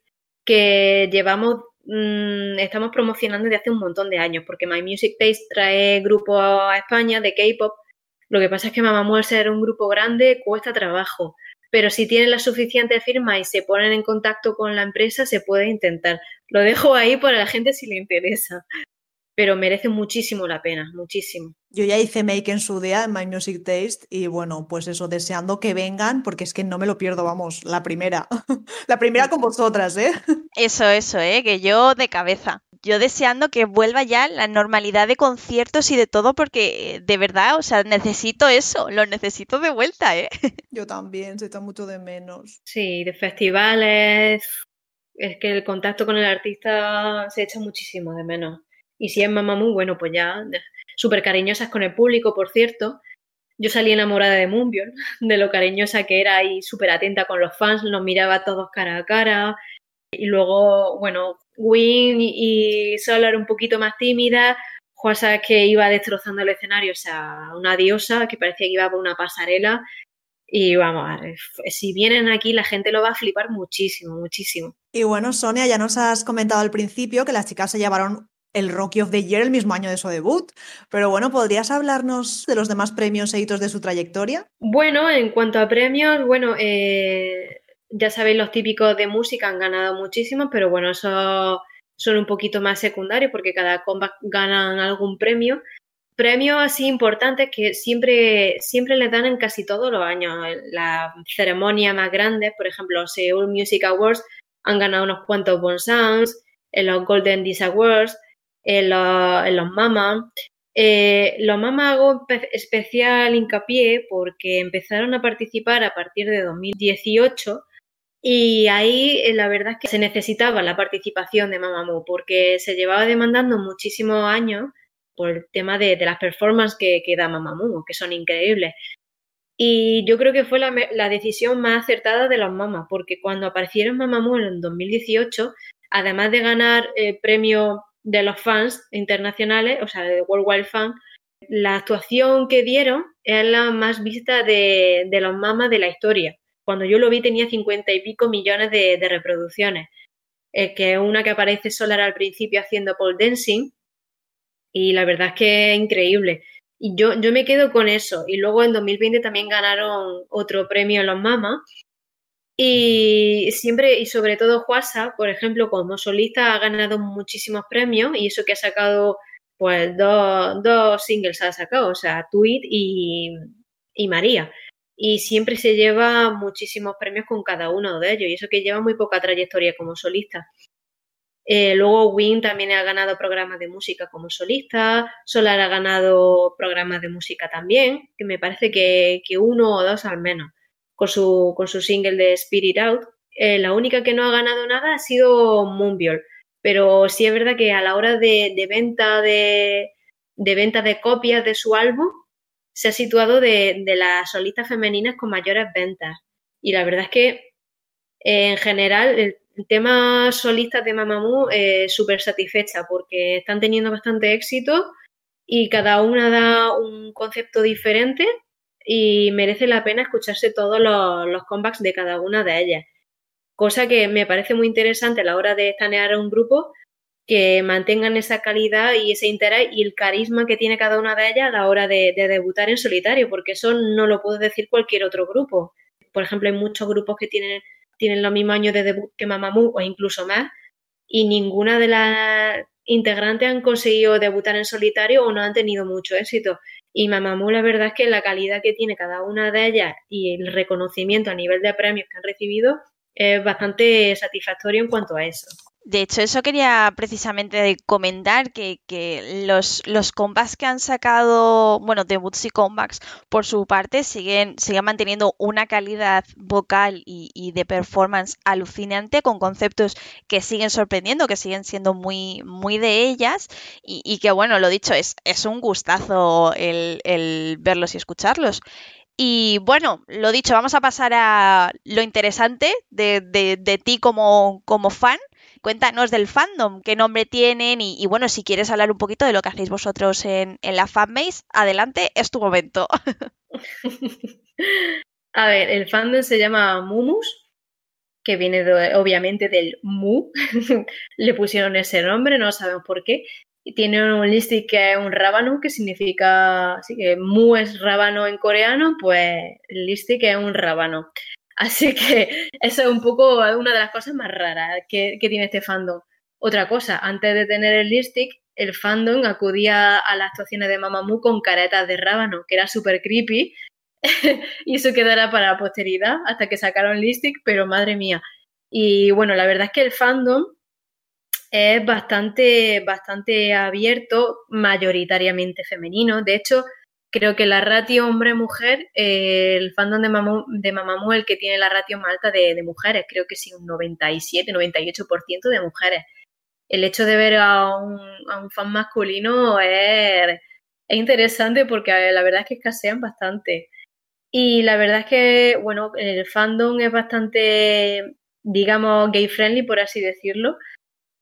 que llevamos, mm, estamos promocionando desde hace un montón de años, porque My Music Taste trae grupo a España de K-pop. Lo que pasa es que Mamamoo, al ser un grupo grande, cuesta trabajo pero si tienen la suficiente firma y se ponen en contacto con la empresa, se puede intentar. Lo dejo ahí para la gente si le interesa, pero merece muchísimo la pena, muchísimo. Yo ya hice make en su día en My Music Taste y bueno, pues eso, deseando que vengan, porque es que no me lo pierdo, vamos, la primera. la primera con vosotras, ¿eh? Eso, eso, ¿eh? Que yo de cabeza yo deseando que vuelva ya la normalidad de conciertos y de todo, porque de verdad, o sea, necesito eso, lo necesito de vuelta, ¿eh? Yo también, se está mucho de menos. Sí, de festivales. Es que el contacto con el artista se echa muchísimo de menos. Y si es mamá muy bueno, pues ya, súper cariñosas con el público, por cierto. Yo salí enamorada de Moonbyul, de lo cariñosa que era y súper atenta con los fans, nos miraba todos cara a cara. Y luego, bueno, Win y Solar un poquito más tímida, Juasa que iba destrozando el escenario, o sea, una diosa que parecía que iba por una pasarela. Y vamos, si vienen aquí la gente lo va a flipar muchísimo, muchísimo. Y bueno, Sonia, ya nos has comentado al principio que las chicas se llevaron el Rocky of the Year el mismo año de su debut. Pero bueno, ¿podrías hablarnos de los demás premios e hitos de su trayectoria? Bueno, en cuanto a premios, bueno, eh, ya sabéis, los típicos de música han ganado muchísimos, pero bueno, eso son un poquito más secundarios porque cada combat ganan algún premio. Premios así importantes que siempre, siempre les dan en casi todos los años. La ceremonia más grande, por ejemplo, Seoul Music Awards, han ganado unos cuantos Bonsons, en los Golden Disc Awards, en los, en los Mama. Eh, los Mama hago especial hincapié porque empezaron a participar a partir de 2018 y ahí eh, la verdad es que se necesitaba la participación de Mamamoo porque se llevaba demandando muchísimos años por el tema de, las performances que, da Mamamoo, que son increíbles. Y yo creo que fue la, decisión más acertada de los mamas, porque cuando aparecieron Mamamoo en 2018, además de ganar el eh, premio de los fans internacionales, o sea, de World Wide Fan, la actuación que dieron es la más vista de, de los mamas de la historia. Cuando yo lo vi tenía cincuenta y pico millones de, reproducciones, eh, que es una que aparece Solar al principio haciendo pole dancing y la verdad es que es increíble. Y yo, yo me quedo con eso. Y luego en 2020 también ganaron otro premio en los Mamas. Y siempre, y sobre todo Juasa, por ejemplo, como solista ha ganado muchísimos premios y eso que ha sacado, pues dos, dos singles ha sacado, o sea, Tweet y, y María y siempre se lleva muchísimos premios con cada uno de ellos y eso que lleva muy poca trayectoria como solista. Eh, luego Win también ha ganado programas de música como solista, Solar ha ganado programas de música también, que me parece que, uno o dos al menos, con su, con su single de Spirit Out. Eh, la única que no ha ganado nada ha sido Moonbjörn, pero sí es verdad que a la hora de, venta de, de venta de copias de su álbum, se ha situado de, las solistas femeninas con mayores ventas. Y la verdad es que eh, en general el, tema solistas de Mamamoo es súper satisfecha porque están teniendo bastante éxito y cada una da un concepto diferente y merece la pena escucharse todos los, los comebacks de cada una de ellas. Cosa que me parece muy interesante a la hora de estanear a un grupo que mantengan esa calidad y ese interés y el carisma que tiene cada una de ellas a la hora de, debutar en solitario, porque eso no lo puede decir cualquier otro grupo. Por ejemplo, hay muchos grupos que tienen, tienen los mismos años de debut que Mamamoo o incluso más, y ninguna de las integrantes han conseguido debutar en solitario o no han tenido mucho éxito. Y Mamamoo, la verdad es que la calidad que tiene cada una de ellas y el reconocimiento a nivel de premios que han recibido es bastante satisfactorio en cuanto a eso. De hecho, eso quería precisamente comentar, que, los, los que han sacado, bueno, debuts y comebacks, por su parte, siguen, siguen manteniendo una calidad vocal y, de performance alucinante, con conceptos que siguen sorprendiendo, que siguen siendo muy, muy de ellas, y, que, bueno, lo dicho, es, es un gustazo el, verlos y escucharlos. Y bueno, lo dicho, vamos a pasar a lo interesante de, de, de ti como, como fan. Cuéntanos del fandom, qué nombre tienen y, bueno, si quieres hablar un poquito de lo que hacéis vosotros en, la fanbase, adelante, es tu momento. A ver, el fandom se llama Mumus, que viene obviamente del Mu. Le pusieron ese nombre, no sabemos por qué. Tiene un listing que es un rábano, que significa, así que Mu es rábano en coreano, pues el listing es un rábano. Así que eso es un poco una de las cosas más raras que, tiene este fandom. Otra cosa, antes de tener el lipstick, el fandom acudía a las actuaciones de Mamamoo con caretas de rábano, que era súper creepy. y eso quedará para la posteridad hasta que sacaron lipstick, pero madre mía. Y bueno, la verdad es que el fandom es bastante, bastante abierto, mayoritariamente femenino. De hecho, creo que la ratio hombre-mujer, eh, el fandom de, Mamamoo, de Mamamoo el que tiene la ratio más alta de, mujeres, creo que sí, un 97, 98% de mujeres. El hecho de ver a un, fan masculino es, interesante porque la verdad es que escasean bastante. Y la verdad es que, bueno, el fandom es bastante, digamos, gay friendly, por así decirlo.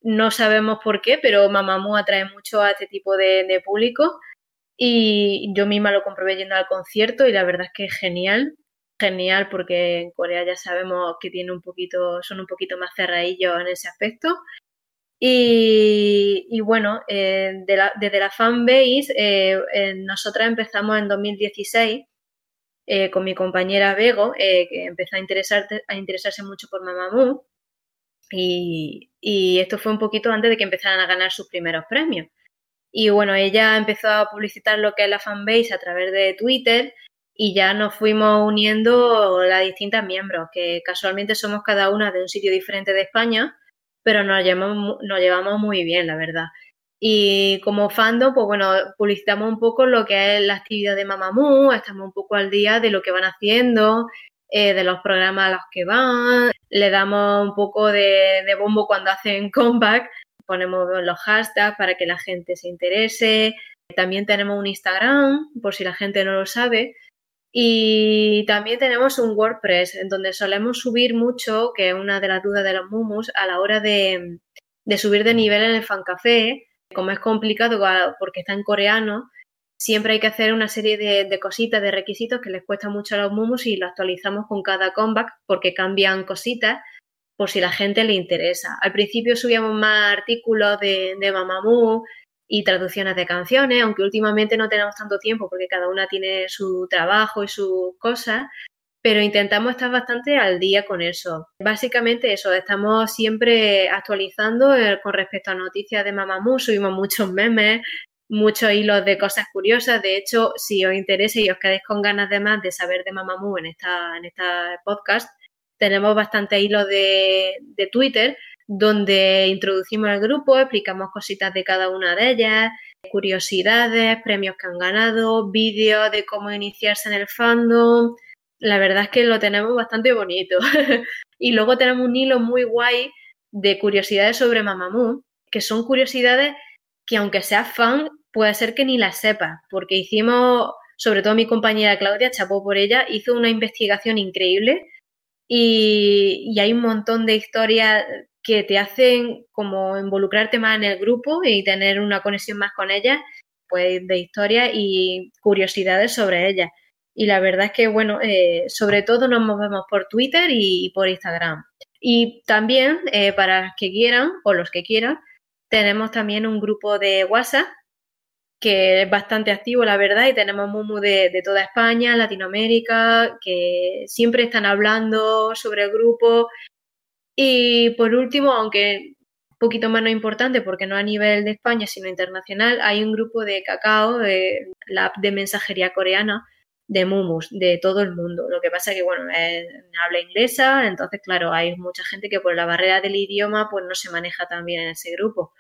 No sabemos por qué, pero Mamamoo atrae mucho a este tipo de, de público y yo misma lo comprobé yendo al concierto y la verdad es que es genial, genial porque en Corea ya sabemos que tiene un poquito, son un poquito más cerradillos en ese aspecto. Y, bueno, eh, desde la fanbase, eh, nosotras empezamos en 2016 eh, con mi compañera Bego, que empezó a, a interesarse mucho por Mamamoo. Y, y esto fue un poquito antes de que empezaran a ganar sus primeros premios. Y bueno, ella empezó a publicitar lo que es la fanbase a través de Twitter y ya nos fuimos uniendo las distintas miembros, que casualmente somos cada una de un sitio diferente de España, pero nos llevamos, nos llevamos muy bien, la verdad. Y como fandom, pues bueno, publicitamos un poco lo que es la actividad de Mamamoo, estamos un poco al día de lo que van haciendo, eh, de los programas a los que van, le damos un poco de, de bombo cuando hacen comeback, ponemos los hashtags para que la gente se interese. También tenemos un Instagram, por si la gente no lo sabe, y también tenemos un WordPress en donde solemos subir mucho, que es una de las dudas de los mumus, a la hora de, subir de nivel en el fancafé. Como es complicado porque está en coreano, siempre hay que hacer una serie de, cositas, de requisitos que les cuesta mucho a los mumus y lo actualizamos con cada comeback porque cambian cositas por si la gente le interesa. Al principio subíamos más artículos de, de Mamamoo, y traducciones de canciones, aunque últimamente no tenemos tanto tiempo porque cada una tiene su trabajo y sus cosas, pero intentamos estar bastante al día con eso. Básicamente eso, estamos siempre actualizando eh, con respecto a noticias de Mamamoo, subimos muchos memes, muchos hilos de cosas curiosas. De hecho, si os interesa y os quedáis con ganas de más de saber de Mamamoo en esta, en esta podcast, tenemos bastante hilos de, de Twitter donde introducimos el grupo, explicamos cositas de cada una de ellas, curiosidades, premios que han ganado, vídeos de cómo iniciarse en el fandom. La verdad es que lo tenemos bastante bonito. y luego tenemos un hilo muy guay de curiosidades sobre Mamamoo, que son curiosidades que aunque seas fan, puede ser que ni las sepas, porque hicimos, sobre todo mi compañera Claudia, chapó por ella, hizo una investigación increíble y, hay un montón de historias que te hacen como involucrarte más en el grupo y tener una conexión más con ellas, pues de historia y curiosidades sobre ellas. Y la verdad es que, bueno, eh, sobre todo nos movemos por Twitter y por Instagram. Y también, eh, para los que quieran o los que quieran, tenemos también un grupo de WhatsApp que es bastante activo, la verdad, y tenemos Mumu de, toda España, Latinoamérica, que siempre están hablando sobre el grupo y por último, aunque un poquito menos importante, porque no a nivel de España, sino internacional, hay un grupo de cacao, de la app de mensajería coreana, de Mumus, de todo el mundo. Lo que pasa que, bueno, habla inglesa, entonces, claro, hay mucha gente que por la barrera del idioma, pues no se maneja tan bien en ese grupo.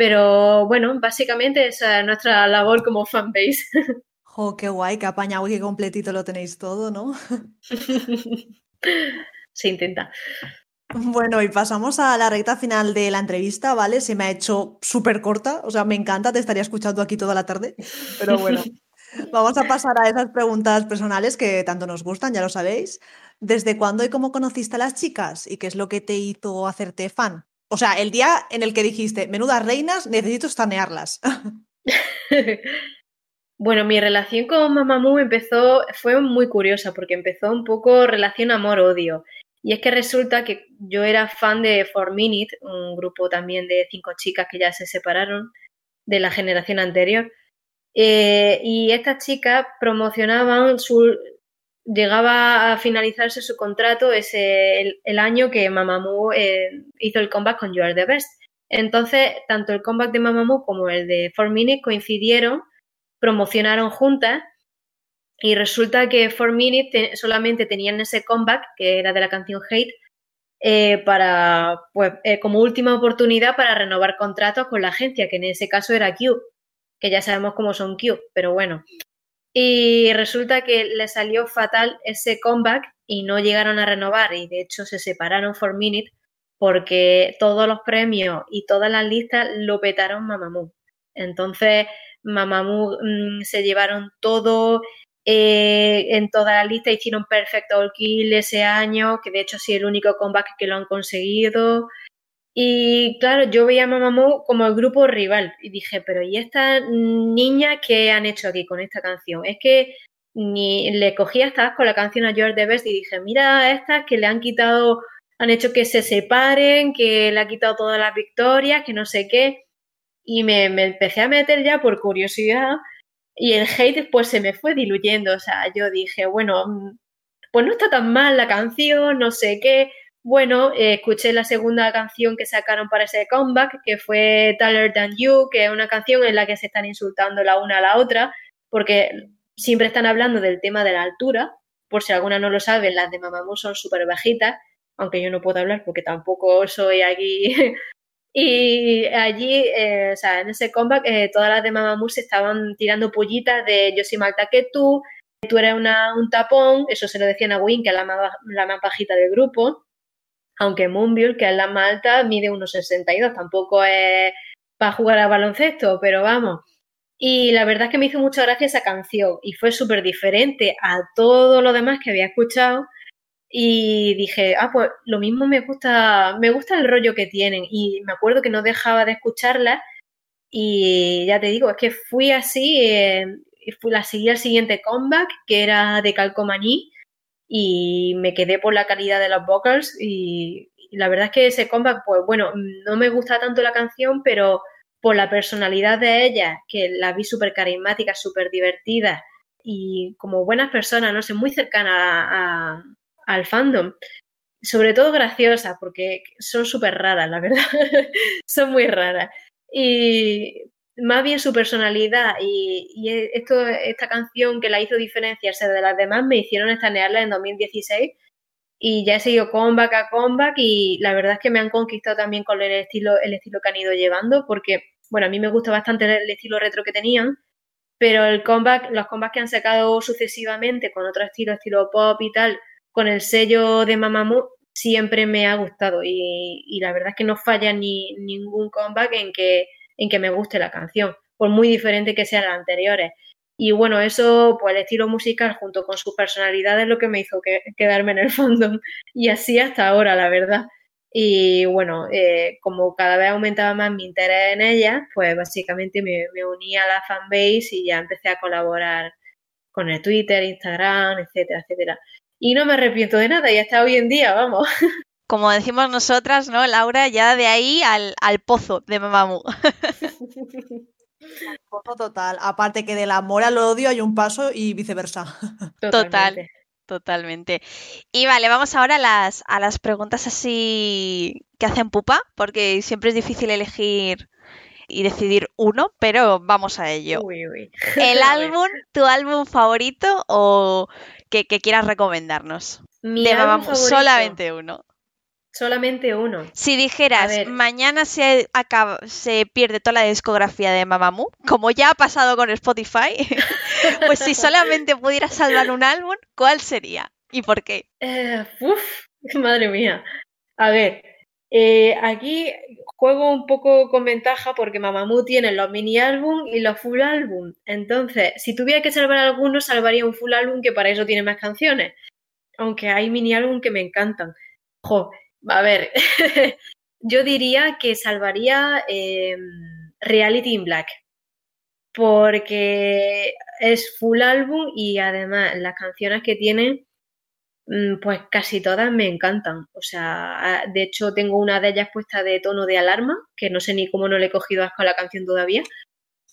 Pero bueno, básicamente esa es nuestra labor como fanbase. ¡Jo, qué guay! ¡Qué apañado y qué completito lo tenéis todo, ¿no? se intenta. Bueno, y pasamos a la recta final de la entrevista, ¿vale? Se me ha hecho súper corta, o sea, me encanta, te estaría escuchando aquí toda la tarde, pero bueno, vamos a pasar a esas preguntas personales que tanto nos gustan, ya lo sabéis. ¿Desde cuándo y cómo conociste a las chicas y qué es lo que te hizo hacerte fan? O sea, el día en el que dijiste, menudas reinas, necesito estanearlas. Bueno, mi relación con Mamamoo empezó, fue muy curiosa porque empezó un poco relación amor-odio. Y es que resulta que yo era fan de Four Minute, un grupo también de cinco chicas que ya se separaron de la generación anterior. Eh, y estas chicas promocionaban su. Llegaba a finalizarse su contrato ese el, año que Mamamoo eh, hizo el comeback con You Are the Best. Entonces, tanto el comeback de Mamamoo como el de Four Minute coincidieron, promocionaron juntas y resulta que Four Minutes solamente tenían ese comeback, que era de la canción Hate, eh, para, pues, eh, como última oportunidad para renovar contratos con la agencia, que en ese caso era Q, que ya sabemos cómo son Q, pero bueno. Y resulta que le salió fatal ese comeback y no llegaron a renovar y de hecho se separaron Four Minute porque todos los premios y todas las listas lo petaron Mamamoo. Entonces Mamamoo mm, se llevaron todo, eh, en toda la lista hicieron Perfect All Kill ese año, que de hecho sí el único comeback que lo han conseguido. Y claro, yo veía a Mamamoo como el grupo rival y dije, pero ¿y estas niñas qué han hecho aquí con esta canción? Es que ni le cogí hasta con la canción a George Best y dije, mira a estas que le han quitado han hecho que se separen, que le ha quitado todas las victorias, que no sé qué. Y me, me empecé a meter ya por curiosidad y el hate pues se me fue diluyendo. O sea, yo dije, bueno, mm, pues no está tan mal la canción, no sé qué. Bueno, eh, escuché la segunda canción que sacaron para ese comeback, que fue Taller Than You, que es una canción en la que se están insultando la una a la otra, porque siempre están hablando del tema de la altura. Por si alguna no lo sabe, las de Mamamoo son súper bajitas, aunque yo no puedo hablar porque tampoco soy aquí. y allí, eh, o sea, en ese comeback, eh, todas las de Mamamoo se estaban tirando pollitas de yo soy más alta que tú, tú eres una, un tapón, eso se lo decían a Win, que es la más, la más bajita del grupo aunque Moonbill, que es la más alta, mide unos 62, tampoco es para jugar a baloncesto, pero vamos. Y la verdad es que me hizo mucha gracia esa canción y fue súper diferente a todo lo demás que había escuchado y dije, ah, pues lo mismo me gusta, me gusta el rollo que tienen y me acuerdo que no dejaba de escucharla y ya te digo, es que fui así, eh, la seguí al siguiente comeback que era de Calcomaní y me quedé por la calidad de los vocals y, la verdad es que ese comeback, pues bueno, no me gusta tanto la canción, pero por la personalidad de ella, que la vi súper carismática, súper divertida y como buenas personas, no sé, muy cercana al fandom. Sobre todo graciosa, porque son súper raras, la verdad. son muy raras. Y más bien su personalidad y, esto, esta canción que la hizo diferenciarse de las demás me hicieron estanearla en 2016 y ya he seguido comeback a comeback y la verdad es que me han conquistado también con el estilo, el estilo que han ido llevando porque, bueno, a mí me gusta bastante el estilo retro que tenían, pero el comeback, los comebacks que han sacado sucesivamente con otro estilo, estilo pop y tal, con el sello de Mamamoo, siempre me ha gustado y, y la verdad es que no falla ni ningún comeback en que en que me guste la canción, por muy diferente que sean las anteriores. Y bueno, eso, pues el estilo musical junto con su personalidad es lo que me hizo quedarme en el fandom. Y así hasta ahora, la verdad. Y bueno, eh, como cada vez aumentaba más mi interés en ella, pues básicamente me, me uní a la fanbase y ya empecé a colaborar con el Twitter, Instagram, etcétera, etcétera. Y no me arrepiento de nada y hasta hoy en día, vamos. como decimos nosotras, ¿no, Laura? Ya de ahí al, pozo de Mamamoo. pozo total. Aparte que del amor al odio hay un paso y viceversa. Total. Totalmente. Y vale, vamos ahora a las, a las preguntas así que hacen pupa, porque siempre es difícil elegir y decidir uno, pero vamos a ello. ¿El álbum, tu álbum favorito o que, quieras recomendarnos? Mi de álbum solamente uno. Solamente uno. Si dijeras, mañana se, acaba, se pierde toda la discografía de Mamamoo, como ya ha pasado con Spotify, pues si solamente pudieras salvar un álbum, ¿cuál sería? ¿Y por qué? Eh, uf, madre mía. A ver, eh, aquí juego un poco con ventaja porque Mamamoo tiene los mini álbum y los full álbum. Entonces, si tuviera que salvar alguno, salvaría un full álbum que para eso tiene más canciones. Aunque hay mini álbum que me encantan. Jo, a ver, yo diría que salvaría em, Reality in Black, porque es full álbum y además las canciones que tiene, mm, pues casi todas me encantan. O sea, de hecho tengo una de ellas puesta de tono de alarma, que no sé ni cómo no le he cogido asco a la canción todavía.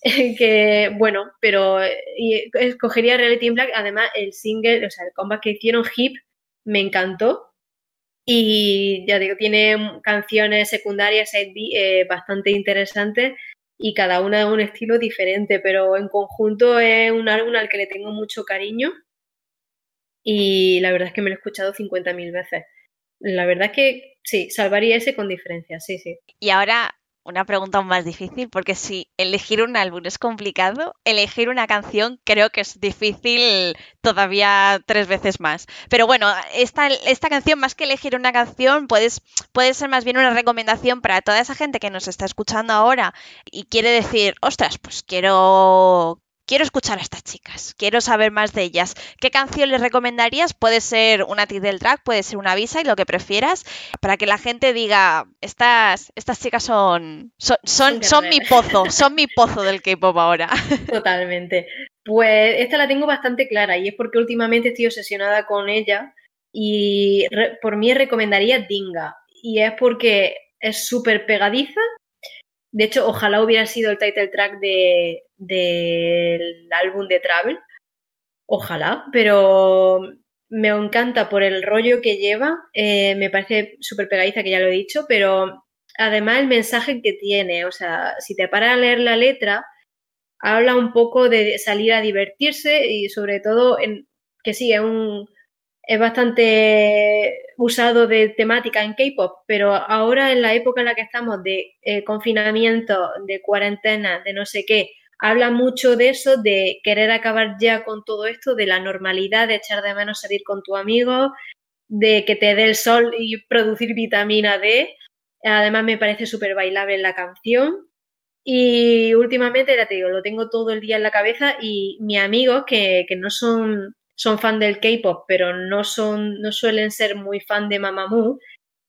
que bueno, pero escogería Reality in Black. Además, el single, o sea, el combat que hicieron Hip me encantó y ya digo, tiene canciones secundarias eh, bastante interesantes y cada una de un estilo diferente, pero en conjunto es un álbum al que le tengo mucho cariño y la verdad es que me lo he escuchado 50.000 veces. La verdad es que sí, salvaría ese con diferencia, sí, sí. Y ahora una pregunta aún más difícil, porque si elegir un álbum es complicado, elegir una canción creo que es difícil todavía tres veces más. Pero bueno, esta, esta canción, más que elegir una canción, puedes, puede ser más bien una recomendación para toda esa gente que nos está escuchando ahora y quiere decir, ostras, pues quiero, quiero escuchar a estas chicas, quiero saber más de ellas. ¿Qué canción les recomendarías? Puede ser una tic del track, puede ser una visa y lo que prefieras, para que la gente diga, estas, estas chicas son, son, son, son mi pozo, son mi pozo del K-pop ahora. Totalmente. Pues esta la tengo bastante clara y es porque últimamente estoy obsesionada con ella y por mí recomendaría Dinga. Y es porque es súper pegadiza. De hecho, ojalá hubiera sido el title track del de, álbum de Travel. Ojalá, pero me encanta por el rollo que lleva. Eh, me parece súper pegadiza, que ya lo he dicho, pero además el mensaje que tiene. O sea, si te paras a leer la letra, habla un poco de salir a divertirse y sobre todo en que sí, es un es bastante usado de temática en K-pop, pero ahora en la época en la que estamos de eh, confinamiento, de cuarentena, de no sé qué, habla mucho de eso, de querer acabar ya con todo esto, de la normalidad, de echar de menos salir con tu amigo, de que te dé el sol y producir vitamina D. Además me parece súper bailable la canción. Y últimamente, ya te digo, lo tengo todo el día en la cabeza y mis amigos que, que no son son fan del K-pop, pero no, son, no suelen ser muy fan de Mamamoo,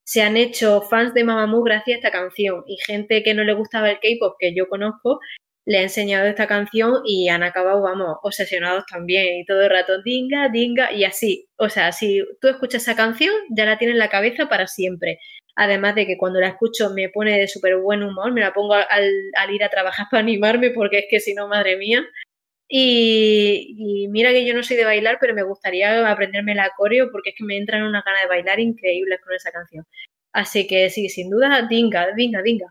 se han hecho fans de Mamamoo gracias a esta canción. Y gente que no le gustaba el K-pop, que yo conozco, le ha enseñado esta canción y han acabado, vamos, obsesionados también. Y todo el rato, dinga, dinga, y así. O sea, si tú escuchas esa canción, ya la tienes en la cabeza para siempre. Además de que cuando la escucho me pone de súper buen humor, me la pongo al, al, ir a trabajar para animarme, porque es que si no, madre mía, y, mira que yo no soy de bailar, pero me gustaría aprenderme la coreo porque es que me entran una gana de bailar increíbles con esa canción. Así que sí, sin duda, dinga, dinga, dinga.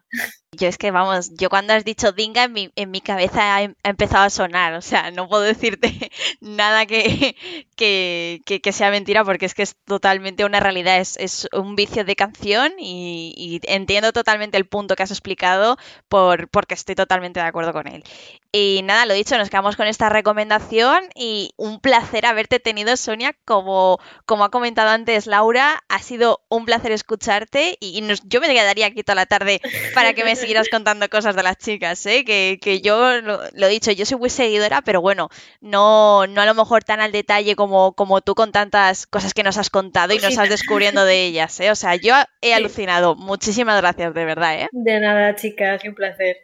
Yo es que, vamos, yo cuando has dicho dinga, en mi, en mi cabeza ha, empezado a sonar. O sea, no puedo decirte nada que, que, que, sea mentira porque es que es totalmente una realidad. Es, es un vicio de canción y, y, entiendo totalmente el punto que has explicado por, porque estoy totalmente de acuerdo con él. Y nada, lo dicho, nos quedamos con esta recomendación y un placer haberte tenido, Sonia. Como, como ha comentado antes Laura, ha sido un placer escucharte y yo me quedaría aquí toda la tarde para que me seguirás contando cosas de las chicas, ¿eh? que, que yo lo, he dicho, yo soy muy seguidora, pero bueno, no, no a lo mejor tan al detalle como, como tú con tantas cosas que nos has contado y nos estás descubriendo de ellas. ¿eh? O sea, yo he alucinado. Muchísimas gracias, de verdad. ¿eh? De nada, chicas, un placer.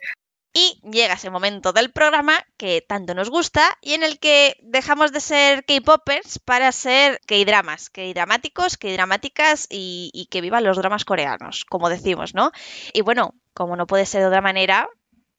Y llega ese momento del programa que tanto nos gusta y en el que dejamos de ser K-Poppers para ser K-Dramas, K-Dramáticos, K-Dramáticas y, y, que vivan los dramas coreanos, como decimos, ¿no? Y bueno, como no puede ser de otra manera,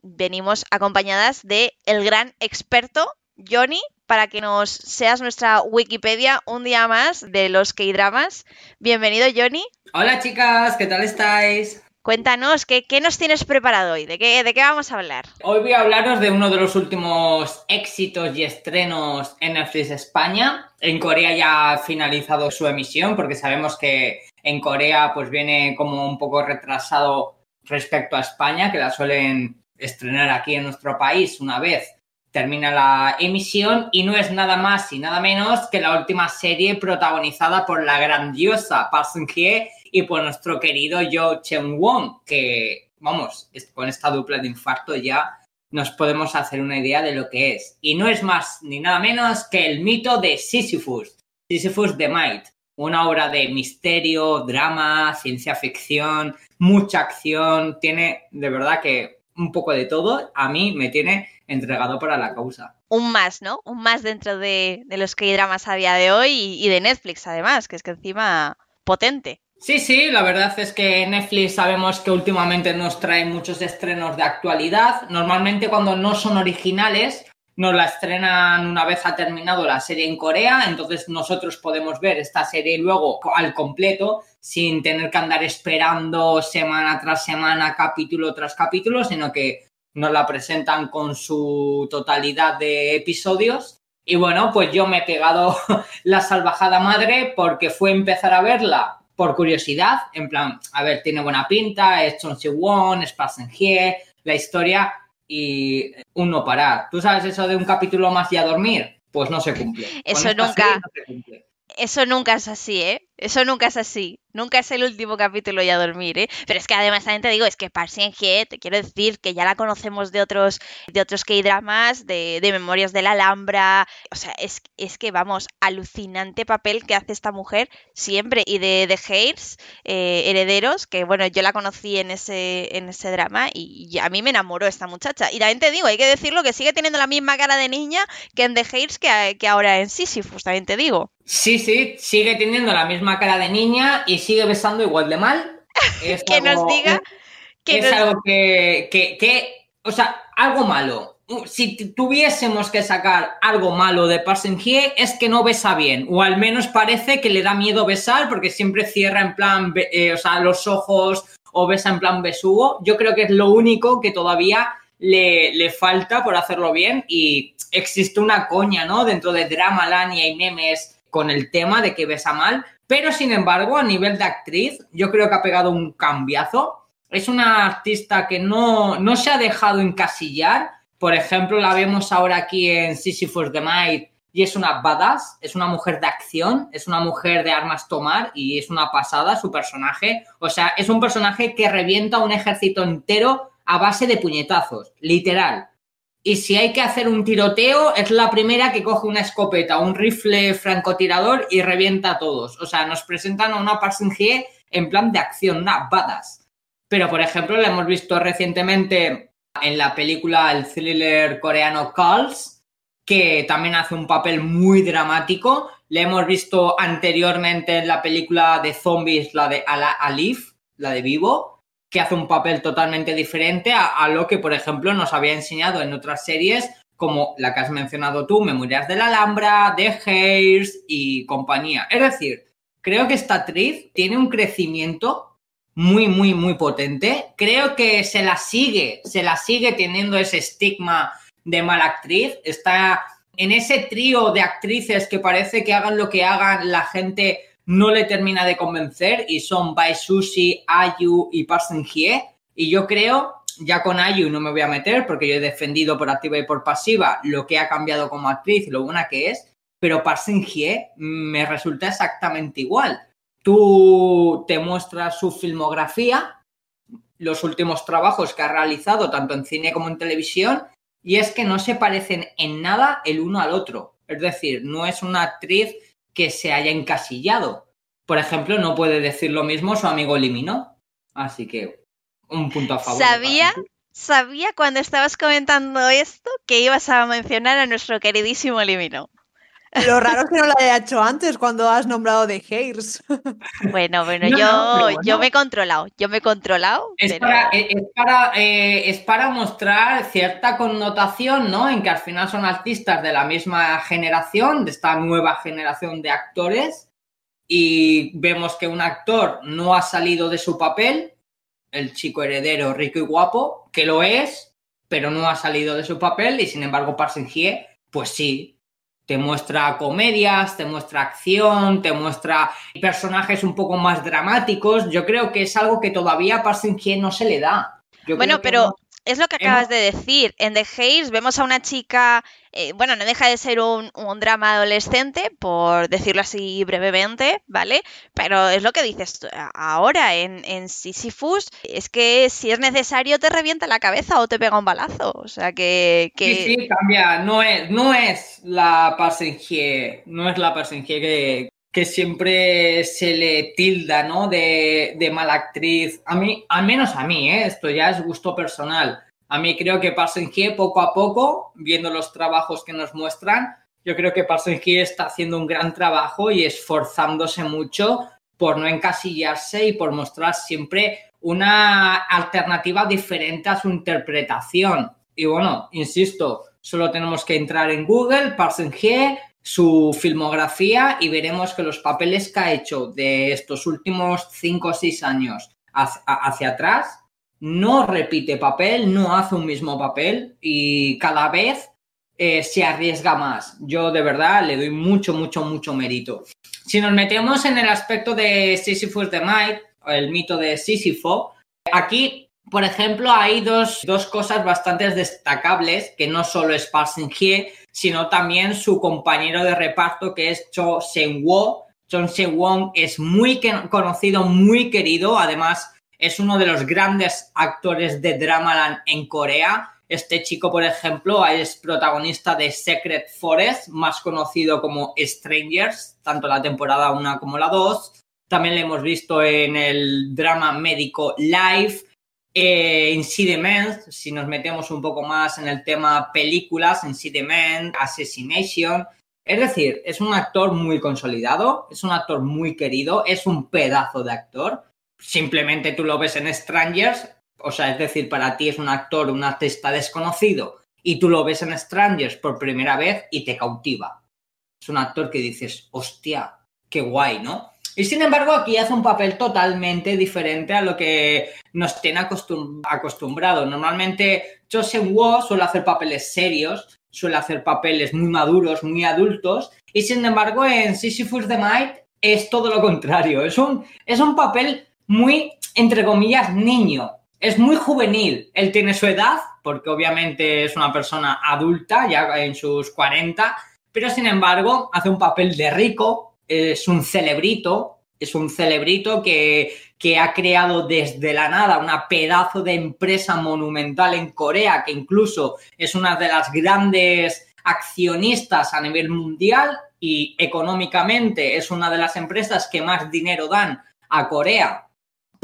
venimos acompañadas de el gran experto Johnny para que nos seas nuestra Wikipedia un día más de los K-Dramas. Bienvenido, Johnny. Hola, chicas, ¿qué tal estáis? Cuéntanos, ¿qué, nos tienes preparado hoy? ¿De qué, ¿De qué vamos a hablar? Hoy voy a hablaros de uno de los últimos éxitos y estrenos en Netflix España. En Corea ya ha finalizado su emisión porque sabemos que en Corea pues viene como un poco retrasado respecto a España, que la suelen estrenar aquí en nuestro país una vez termina la emisión y no es nada más y nada menos que la última serie protagonizada por la grandiosa Park Seung-hye y por nuestro querido Yo Chen Won, que, vamos, con esta dupla de infarto ya nos podemos hacer una idea de lo que es. Y no es más ni nada menos que el mito de Sisyphus, Sisyphus the Might, una obra de misterio, drama, ciencia ficción, mucha acción, tiene de verdad que un poco de todo, a mí me tiene entregado para la causa. Un más, ¿no? Un más dentro de, los que hay dramas a día de hoy y de Netflix, además, que es que encima potente. Sí, sí, la verdad es que Netflix sabemos que últimamente nos trae muchos estrenos de actualidad. Normalmente cuando no son originales nos la estrenan una vez ha terminado la serie en Corea, entonces nosotros podemos ver esta serie luego al completo sin tener que andar esperando semana tras semana, capítulo tras capítulo, sino que nos la presentan con su totalidad de episodios. Y bueno, pues yo me he pegado la salvajada madre porque fue empezar a verla por curiosidad, en plan, a ver, tiene buena pinta, es Chon Won, es Hye, la historia y uno parar. ¿Tú sabes eso de un capítulo más y a dormir? Pues no se cumple. Eso nunca. Eso nunca es así, ¿eh? Eso nunca es así. Nunca es el último capítulo y a dormir, ¿eh? Pero es que además también te digo, es que Park Hye, te quiero decir que ya la conocemos de otros, de otros K-dramas, de, de, Memorias de la Alhambra. O sea, es, es, que vamos, alucinante papel que hace esta mujer siempre. Y de, de Hairs, eh, Herederos, que bueno, yo la conocí en ese, en ese drama y, a mí me enamoró esta muchacha. Y también te digo, hay que decirlo que sigue teniendo la misma cara de niña que en The Hairs que, que ahora en Sisyphus, también te digo. Sí, sí, sigue teniendo la misma cara de niña y sigue besando igual de mal. Es que algo, nos diga que es nos... algo que, que, que, o sea, algo malo. Si tuviésemos que sacar algo malo de Parson Hye es que no besa bien, o al menos parece que le da miedo besar porque siempre cierra en plan, eh, o sea, los ojos o besa en plan besugo. Yo creo que es lo único que todavía le, le falta por hacerlo bien y existe una coña, ¿no? Dentro de Dramaland y hay memes con el tema de que besa mal, pero sin embargo, a nivel de actriz, yo creo que ha pegado un cambiazo. Es una artista que no, no se ha dejado encasillar. Por ejemplo, la vemos ahora aquí en Sisyphus the Might y es una badass, es una mujer de acción, es una mujer de armas tomar y es una pasada su personaje. O sea, es un personaje que revienta un ejército entero a base de puñetazos, literal y si hay que hacer un tiroteo, es la primera que coge una escopeta, un rifle francotirador y revienta a todos. O sea, nos presentan a una Hye en plan de acción, una badass. Pero, por ejemplo, la hemos visto recientemente en la película el thriller coreano Calls, que también hace un papel muy dramático. Le hemos visto anteriormente en la película de zombies, la de Alif, la de Vivo que hace un papel totalmente diferente a, lo que, por ejemplo, nos había enseñado en otras series como la que has mencionado tú, Memorias de la Alhambra, The Hairs y compañía. Es decir, creo que esta actriz tiene un crecimiento muy, muy, muy potente. Creo que se la sigue, se la sigue teniendo ese estigma de mala actriz. Está en ese trío de actrices que parece que hagan lo que hagan, la gente no le termina de convencer y son Bai Sushi, Ayu y Parson Hye. Y yo creo, ya con Ayu no me voy a meter porque yo he defendido por activa y por pasiva lo que ha cambiado como actriz, lo buena que es, pero Parson Hye me resulta exactamente igual. Tú te muestras su filmografía, los últimos trabajos que ha realizado tanto en cine como en televisión, y es que no se parecen en nada el uno al otro. Es decir, no es una actriz que se haya encasillado. Por ejemplo, no puede decir lo mismo su amigo Limino. Así que un punto a favor. Sabía, sabía cuando estabas comentando esto que ibas a mencionar a nuestro queridísimo Limino. Lo raro es que no lo haya hecho antes cuando has nombrado de Hairs. Bueno, bueno, no, yo, no, bueno. yo me he controlado, yo me he controlado. Es, pero... para, es, para, eh, es para mostrar cierta connotación, ¿no? En que al final son artistas de la misma generación, de esta nueva generación de actores, y vemos que un actor no ha salido de su papel, el chico heredero rico y guapo, que lo es, pero no ha salido de su papel, y sin embargo Parson Hye, pues sí, te muestra comedias, te muestra acción, te muestra personajes un poco más dramáticos. Yo creo que es algo que todavía a Parson no se le da. Yo bueno, pero no... es lo que acabas de decir. En The Haze vemos a una chica, eh, bueno, no deja de ser un, drama adolescente, por decirlo así brevemente, ¿vale? Pero es lo que dices ahora en, en Sisyphus, es que si es necesario te revienta la cabeza o te pega un balazo. O sea que... que... Sí, sí, cambia. No es, no es la Parson Hye, no es la Parson Hye que, que siempre se le tilda, ¿no? De, de, mala actriz. A mí, al menos a mí, ¿eh? Esto ya es gusto personal. A mí creo que Parson poco a poco, viendo los trabajos que nos muestran, yo creo que Parson está haciendo un gran trabajo y esforzándose mucho por no encasillarse y por mostrar siempre una alternativa diferente a su interpretación. Y bueno, insisto, solo tenemos que entrar en Google, Parson su filmografía y veremos que los papeles que ha hecho de estos últimos 5 o 6 años hacia, atrás no repite papel, no hace un mismo papel y cada vez eh, se arriesga más. Yo de verdad le doy mucho, mucho, mucho mérito. Si nos metemos en el aspecto de Sisyphus the Might, el mito de Sísifo, aquí, por ejemplo, hay dos, dos cosas bastante destacables que no solo es Parson Hye, sino también su compañero de reparto que es Cho Seung-woo, John Se-won es muy conocido, muy querido, además es uno de los grandes actores de Dramaland en Corea. Este chico, por ejemplo, es protagonista de Secret Forest, más conocido como Strangers, tanto la temporada 1 como la 2. También le hemos visto en el drama médico Live, eh, en Sediment, si nos metemos un poco más en el tema películas, en Sediment, Assassination. Es decir, es un actor muy consolidado, es un actor muy querido, es un pedazo de actor. Simplemente tú lo ves en Strangers, o sea, es decir, para ti es un actor, un artista desconocido, y tú lo ves en Strangers por primera vez y te cautiva. Es un actor que dices, hostia, qué guay, ¿no? Y sin embargo, aquí hace un papel totalmente diferente a lo que nos tiene acostumbrado. Normalmente, Chosen Wo suele hacer papeles serios, suele hacer papeles muy maduros, muy adultos, y sin embargo, en Sisyphus the Might es todo lo contrario. Es un, es un papel muy, entre comillas, niño. Es muy juvenil. Él tiene su edad, porque obviamente es una persona adulta, ya en sus 40, pero sin embargo hace un papel de rico, es un celebrito, es un celebrito que, que, ha creado desde la nada una pedazo de empresa monumental en Corea, que incluso es una de las grandes accionistas a nivel mundial y económicamente es una de las empresas que más dinero dan a Corea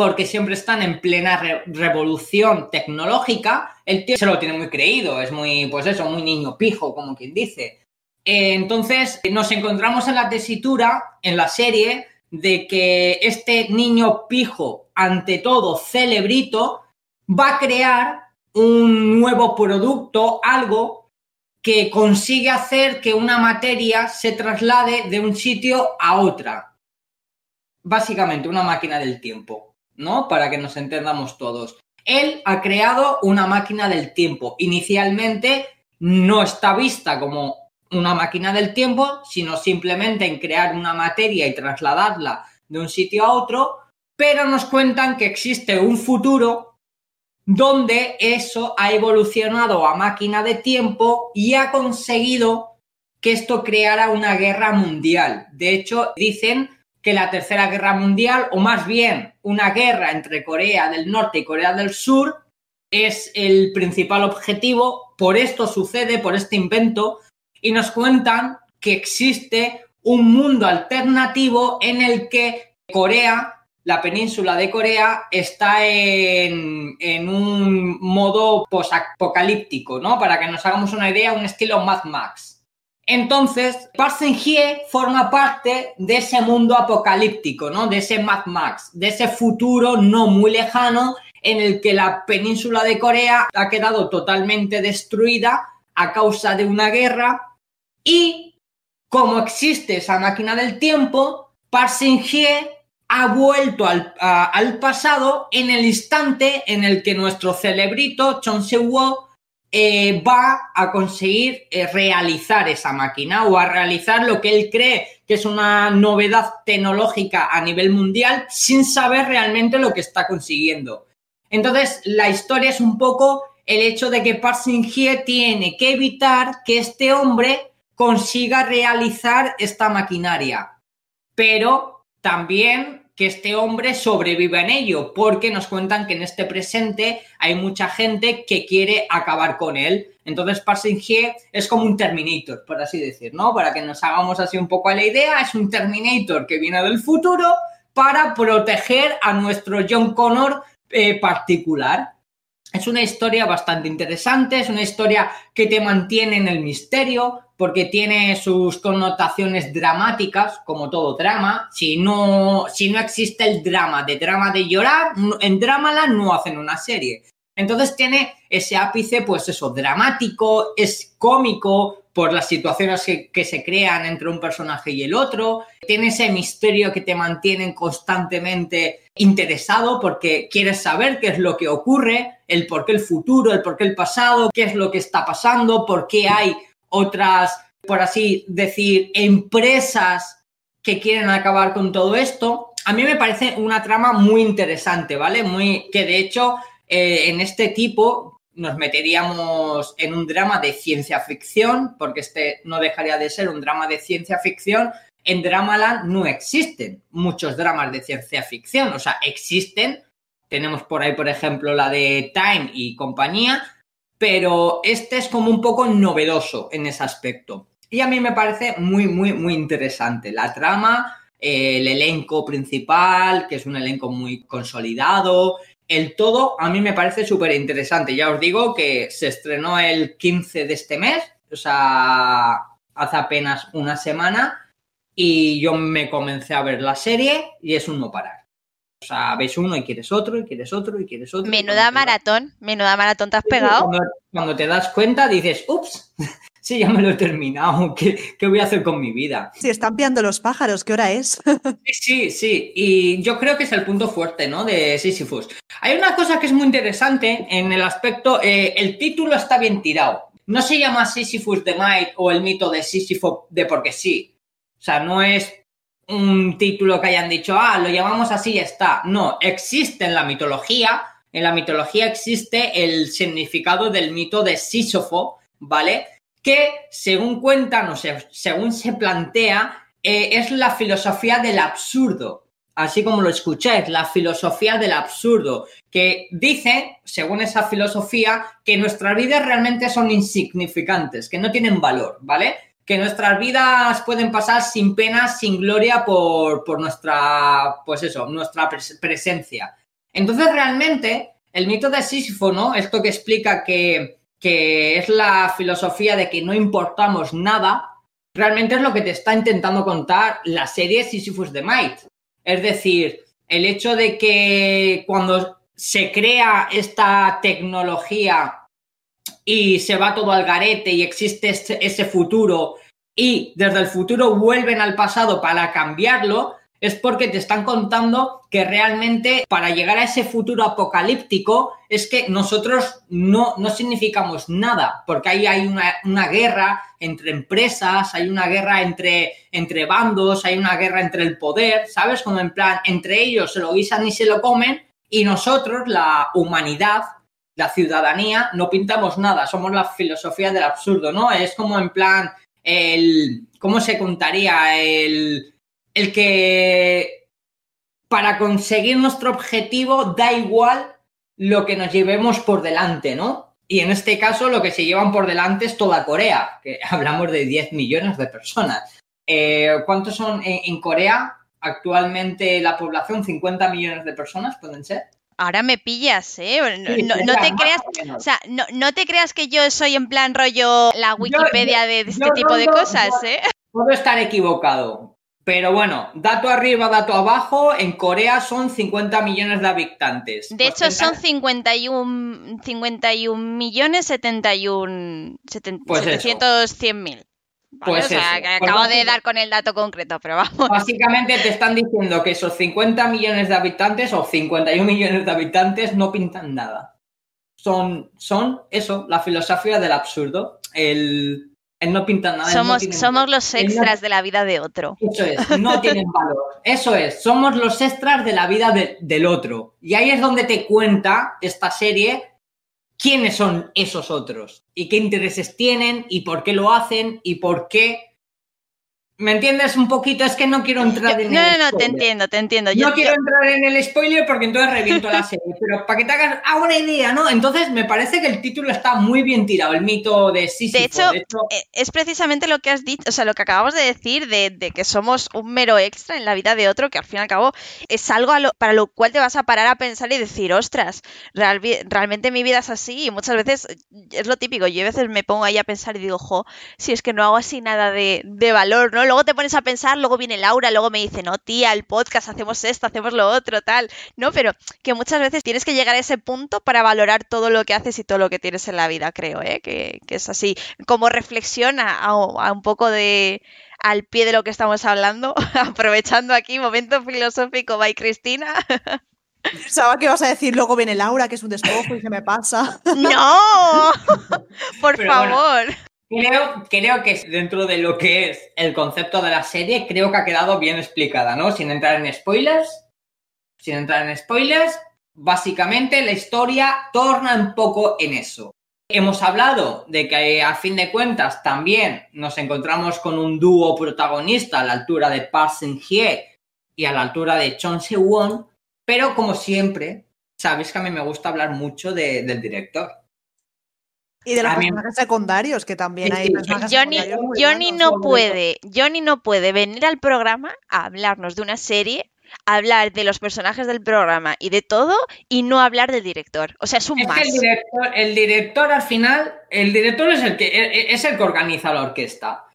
porque siempre están en plena revolución tecnológica, el tío se lo tiene muy creído, es muy, pues eso, muy niño pijo, como quien dice. Eh, entonces, nos encontramos en la tesitura, en la serie, de que este niño pijo, ante todo celebrito, va a crear un nuevo producto, algo que consigue hacer que una materia se traslade de un sitio a otra. Básicamente, una máquina del tiempo, ¿no? Para que nos entendamos todos. Él ha creado una máquina del tiempo. Inicialmente no está vista como una máquina del tiempo, sino simplemente en crear una materia y trasladarla de un sitio a otro, pero nos cuentan que existe un futuro donde eso ha evolucionado a máquina de tiempo y ha conseguido que esto creara una guerra mundial. De hecho, dicen que la tercera guerra mundial, o más bien una guerra entre Corea del Norte y Corea del Sur, es el principal objetivo. Por esto sucede, por este invento, y nos cuentan que existe un mundo alternativo en el que Corea, la península de Corea, está en, un modo posapocalíptico, ¿no? Para que nos hagamos una idea, un estilo Mad Max. Entonces, Hye forma parte de ese mundo apocalíptico, ¿no? De ese Mad Max, de ese futuro no muy lejano en el que la península de Corea ha quedado totalmente destruida a causa de una guerra y como existe esa máquina del tiempo, Parsingie ha vuelto al, pasado en el instante en el que nuestro celebrito Chon Se-woo eh, va a conseguir eh, realizar esa máquina o a realizar lo que él cree que es una novedad tecnológica a nivel mundial sin saber realmente lo que está consiguiendo. Entonces, la historia es un poco el hecho de que Park tiene que evitar que este hombre consiga realizar esta maquinaria, pero también que este hombre sobreviva en ello, porque nos cuentan que en este presente hay mucha gente que quiere acabar con él. Entonces, Parsingie es como un Terminator, por así decir, ¿no? Para que nos hagamos así un poco a la idea, es un Terminator que viene del futuro para proteger a nuestro John Connor eh, particular. Es una historia bastante interesante, es una historia que te mantiene en el misterio, porque tiene sus connotaciones dramáticas, como todo drama. Si no, si no existe el drama de drama de llorar, en Dramala no hacen una serie. Entonces tiene ese ápice, pues eso, dramático, es cómico por las situaciones que, se crean entre un personaje y el otro. Tiene ese misterio que te mantiene constantemente interesado porque quieres saber qué es lo que ocurre, el por qué el futuro, el por qué el pasado, qué es lo que está pasando, por qué hay otras, por así decir, empresas que quieren acabar con todo esto. A mí me parece una trama muy interesante, ¿vale? Muy que de hecho eh, en este tipo nos meteríamos en un drama de ciencia ficción, porque este no dejaría de ser un drama de ciencia ficción, en Dramaland no existen muchos dramas de ciencia ficción, o sea, existen, tenemos por ahí, por ejemplo, la de Time y compañía, pero este es como un poco novedoso en ese aspecto. Y a mí me parece muy, muy, muy interesante. La trama, el elenco principal, que es un elenco muy consolidado, el todo a mí me parece súper interesante. Ya os digo que se estrenó el 15 de este mes, o sea, hace apenas una semana, y yo me comencé a ver la serie y es un no parar. O sea, ves uno y quieres otro, y quieres otro, y quieres otro. Menuda maratón, menuda maratón te has pegado. Cuando, te das cuenta dices, ups, sí, ya me lo he terminado, ¿Qué, voy a hacer con mi vida? Sí, están piando los pájaros, ¿qué hora es? sí, sí, sí, y yo creo que es el punto fuerte, ¿no? De Sisyphus. Hay una cosa que es muy interesante en el aspecto, eh, el título está bien tirado. No se llama Sisyphus de Might o el mito de Sisyphus de porque sí. O sea, no es un título que hayan dicho, ah, lo llamamos así y está. No, existe en la mitología, en la mitología existe el significado del mito de Sísofo, ¿vale? Que según cuentan o según se plantea, eh, es la filosofía del absurdo. Así como lo escucháis, la filosofía del absurdo, que dice, según esa filosofía, que nuestras vidas realmente son insignificantes, que no tienen valor, ¿vale? Que nuestras vidas pueden pasar sin pena, sin gloria por, nuestra, pues eso, nuestra presencia. Entonces, realmente, el mito de Sísifo, ¿no? Esto que explica que, que es la filosofía de que no importamos nada, realmente es lo que te está intentando contar la serie Sisyphus de Might. Es decir, el hecho de que cuando se crea esta tecnología y se va todo al garete y existe este, ese futuro y desde el futuro vuelven al pasado para cambiarlo, es porque te están contando que realmente para llegar a ese futuro apocalíptico es que nosotros no, no significamos nada, porque ahí hay una, guerra entre empresas, hay una guerra entre, entre bandos, hay una guerra entre el poder, ¿sabes? Como en plan, entre ellos se lo guisan y se lo comen y nosotros, la humanidad, la ciudadanía, no pintamos nada, somos la filosofía del absurdo, ¿no? Es como en plan, el, ¿cómo se contaría? El, el que para conseguir nuestro objetivo da igual lo que nos llevemos por delante, ¿no? Y en este caso lo que se llevan por delante es toda Corea, que hablamos de 10 millones de personas. Eh, ¿Cuántos son en Corea? Actualmente la población, 50 millones de personas, ¿pueden ser? Ahora me pillas, ¿eh? No, te creas, o sea, no, te creas que yo soy en plan rollo la Wikipedia de, este tipo de cosas, ¿eh? Puedo estar equivocado, pero bueno, dato arriba, dato abajo, en Corea son 50 millones de habitantes. De hecho, son 51, 51 millones 71, 700, mil. Pues o sea, que pues acabo de dar con el dato concreto, pero vamos. Básicamente te están diciendo que esos 50 millones de habitantes o 51 millones de habitantes no pintan nada. Son, son eso, la filosofía del absurdo. El, no pintan nada. Somos, somos los extras de la vida de otro. Eso es, no tienen valor. Eso es, somos los extras de la vida del otro. Y ahí es donde te cuenta esta serie quiénes son esos otros y qué intereses tienen y por qué lo hacen y por qué ¿Me entiendes un poquito? Es que no quiero entrar en no, el No, no, te entiendo, te entiendo. no quiero entrar en el spoiler porque entonces reviento la serie, pero para que te hagas una idea, ¿no? Entonces me parece que el título está muy bien tirado, el mito de Sísifo. De hecho, eh, es precisamente lo que has dicho, o sea, lo que acabamos de decir de, que somos un mero extra en la vida de otro, que al fin y al cabo es algo para lo cual te vas a parar a pensar y decir, ostras, realmente mi vida es así y muchas veces es lo típico, yo a veces me pongo ahí a pensar y digo, jo, si es que no hago así nada de, de valor, ¿no? Luego te pones a pensar, luego viene Laura, luego me dice, no, tía, el podcast, hacemos esto, hacemos lo otro, tal, ¿no? Pero que muchas veces tienes que llegar a ese punto para valorar todo lo que haces y todo lo que tienes en la vida, creo, ¿eh? Que, es así, como reflexiona a, un poco de al pie de lo que estamos hablando, aprovechando aquí momento filosófico by Cristina. Pensaba que ibas a decir luego viene Laura, que es un despojo y se me pasa. ¡No! Por favor. Creo, creo que dentro de lo que es el concepto de la serie, creo que ha quedado bien explicada, ¿no? Sin entrar en spoilers. Sin entrar en spoilers, básicamente la historia torna un poco en eso. Hemos hablado de que a fin de cuentas también nos encontramos con un dúo protagonista a la altura de Park Seung-hye y a la altura de Chon Se-won, pero como siempre, sabéis que a mí me gusta hablar mucho del director. Y de los personajes secundarios, que también Sí, hay sí. personajes Johnny, secundarios Johnny buenos. no puede, Johnny no puede venir al programa a hablarnos de una serie, hablar de los personajes del programa y de todo y no hablar del director. O sea, es un Es más. que el director, el director al final, el director es el que e, es el que organiza la orquesta.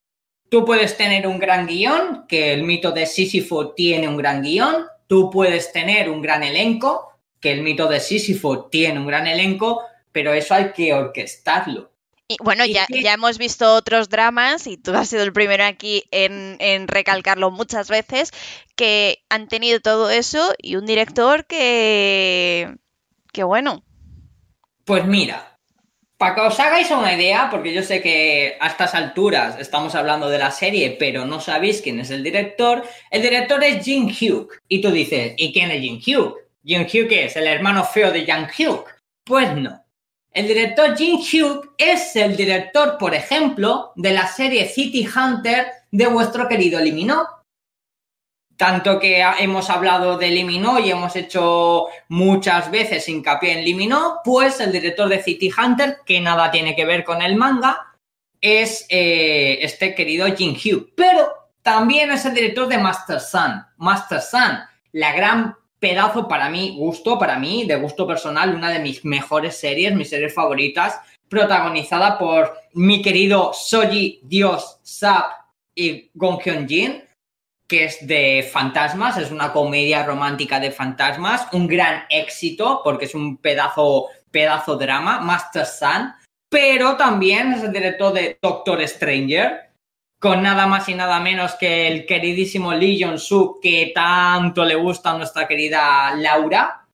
Tú puedes tener un gran guion, que el mito de Sísifo tiene un gran guion. Tú puedes tener un gran elenco, que el mito de Sísifo tiene un gran elenco, pero eso hay que orquestarlo. Y bueno, Y ya, que- ya hemos visto otros dramas y tú has sido el primero aquí en, en recalcarlo muchas veces, que han tenido todo eso y un director que... que bueno. Pues mira, para que os hagáis una idea, porque yo sé que a estas alturas estamos hablando de la serie, pero no sabéis quién es el director, el director es Jin Hyuk. Y tú dices, ¿y quién es Jin Hyuk? ¿Jin Hyuk es el hermano feo de Jang Hyuk? Pues no. El director Jin Hyuk es el director, por ejemplo, de la serie City Hunter de vuestro querido Liminó. Tanto que hemos hablado de Liminó y hemos hecho muchas veces hincapié en Liminó, pues el director de City Hunter, que nada tiene que ver con el manga, es eh, este querido Jin Hyuk. Pero también es el director de Master Sun. Master Sun, la gran pedazo para mí, gusto, para mí, de gusto personal, una de mis mejores series, mis series favoritas, protagonizada por mi querido Soji Dios Sap y Gong Hyun Jin que es de fantasmas, es una comedia romántica de fantasmas, un gran éxito porque es un pedazo, pedazo drama, Master Sun, pero también es el director de Doctor Stranger, con nada más y nada menos que el queridísimo Lee Jong-suk que tanto le gusta a nuestra querida Laura,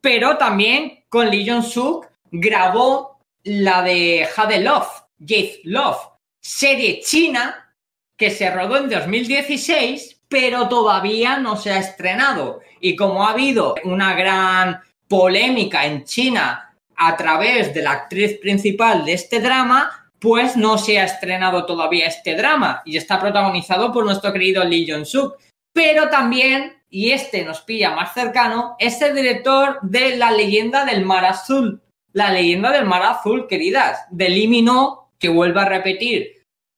pero también con Lee Jong-suk grabó la de Jade Love, Jade Love, serie china que se rodó en 2016, pero todavía no se ha estrenado. Y como ha habido una gran polémica en China a través de la actriz principal de este drama, pues no se ha estrenado todavía este drama y está protagonizado por nuestro querido Lee Jong-suk. Pero también, y este nos pilla más cercano, es el director de La leyenda del mar azul. La leyenda del mar azul, queridas, de Lee Min-ho, que vuelve a repetir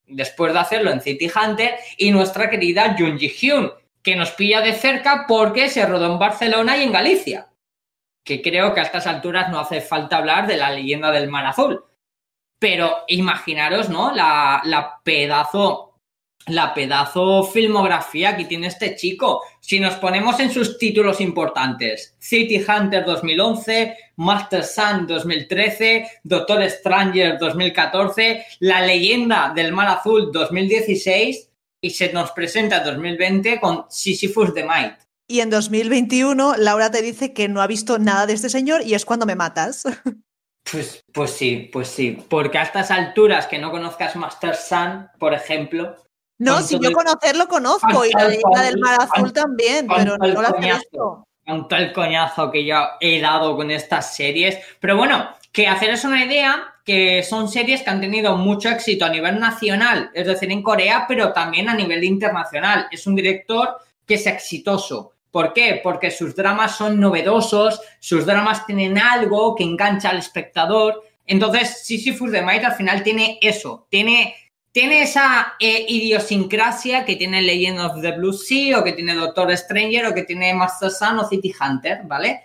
después de hacerlo en City Hunter, y nuestra querida Jun Ji Hyun, que nos pilla de cerca porque se rodó en Barcelona y en Galicia. Que creo que a estas alturas no hace falta hablar de la leyenda del mar azul. Pero imaginaros, ¿no? La, pedazo. La pedazo filmografía que tiene este chico. Si nos ponemos en sus títulos importantes: City Hunter 2011, Master Sun 2013, Doctor Stranger 2014, La leyenda del mar azul 2016 y se nos presenta 2020 con Sisyphus the Might. Y en 2021, Laura te dice que no ha visto nada de este señor y es cuando me matas. Pues, pues sí, pues sí. Porque a estas alturas que no conozcas Master Sun, por ejemplo. No, si yo conocerlo conozco con y la leyenda del mar azul también, pero no la he coñazo. visto. con todo el coñazo que yo he dado con estas series. Pero bueno, que haceros una idea que son series que han tenido mucho éxito a nivel nacional, es decir, en Corea, pero también a nivel internacional. Es un director que es exitoso. ¿Por qué? Porque sus dramas son novedosos, sus dramas tienen algo que engancha al espectador. Entonces, Sisyphus de Might al final tiene eso, tiene, tiene esa eh, idiosincrasia que tiene Legend of the Blue Sea o que tiene Doctor Stranger o que tiene Master Sun o City Hunter, ¿vale?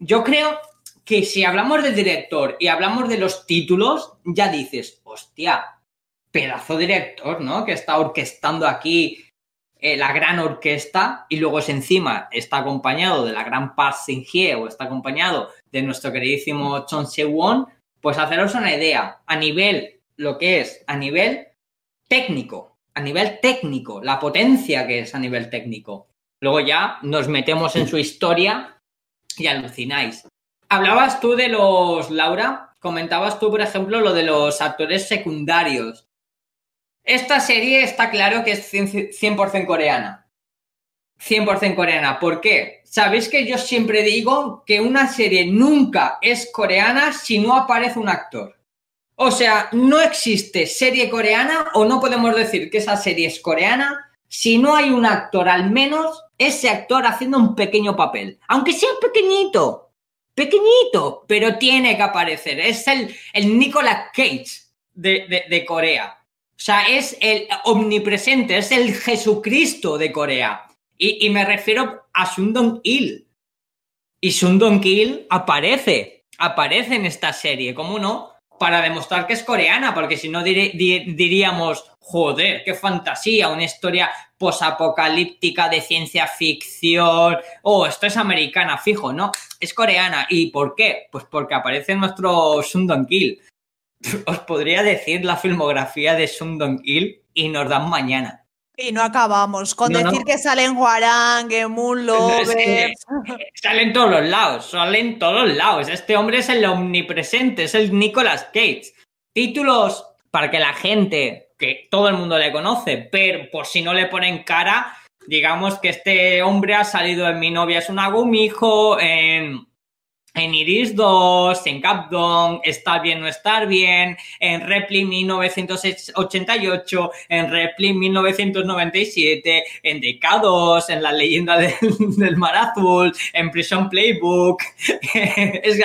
Yo creo que si hablamos del director y hablamos de los títulos, ya dices, hostia, pedazo director, ¿no? Que está orquestando aquí eh, la gran orquesta y luego es encima está acompañado de la gran Park Sing-hye o está acompañado de nuestro queridísimo Chon Se-won, pues haceros una idea a nivel, lo que es a nivel técnico, a nivel técnico, la potencia que es a nivel técnico. Luego ya nos metemos en su historia y alucináis. Hablabas tú de los, Laura, comentabas tú, por ejemplo, lo de los actores secundarios. Esta serie está claro que es 100% coreana. 100% coreana. ¿Por qué? Sabéis que yo siempre digo que una serie nunca es coreana si no aparece un actor. O sea, no existe serie coreana o no podemos decir que esa serie es coreana si no hay un actor, al menos ese actor haciendo un pequeño papel. Aunque sea pequeñito, pequeñito, pero tiene que aparecer. Es el, el Nicolas Cage de, de Corea. O sea, es el omnipresente, es el Jesucristo de Corea. Y, me refiero a Sun Dong-il. Y Sun Dong-il aparece, aparece en esta serie, ¿cómo no? Para demostrar que es coreana, porque si no diríamos, joder, qué fantasía, una historia posapocalíptica de ciencia ficción. Oh, esto es americana, fijo, no, es coreana. ¿Y por qué? Pues porque aparece nuestro Sun Dong-il. Os podría decir la filmografía de Sun Dong-il y nos dan mañana. Y no acabamos con decir que sale en Huarang, en Moon sale en todos los lados, sale en todos lados. Este hombre es el omnipresente, es el Nicolas Cage. Títulos para que la gente, que todo el mundo le conoce, pero por si no le ponen cara, digamos que este hombre ha salido en Mi novia es un agumijo, en en Iris 2, en Capdom, Estar bien no estar bien, en Repli 1988, en Repli 1997, en DK2, en La leyenda del, mar azul, en Prison Playbook. es,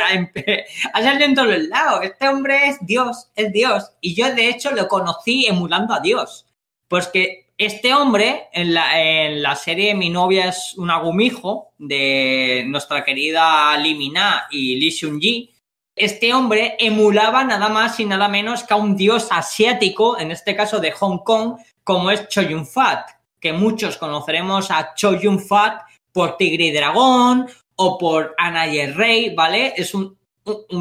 ha salido en todos los lados. Este hombre es Dios, es Dios. Y yo de hecho lo conocí emulando a Dios. Pues que este hombre, en la, serie Mi novia es un agumijo, de nuestra querida Limina y Lee Seung-ji, este hombre emulaba nada más y nada menos que a un dios asiático, en este caso de Hong Kong, como es Cho Yun Fat, que muchos conoceremos a Cho Yun Fat por Tigre y Dragón o por Ana y el Rey, ¿vale? Es un,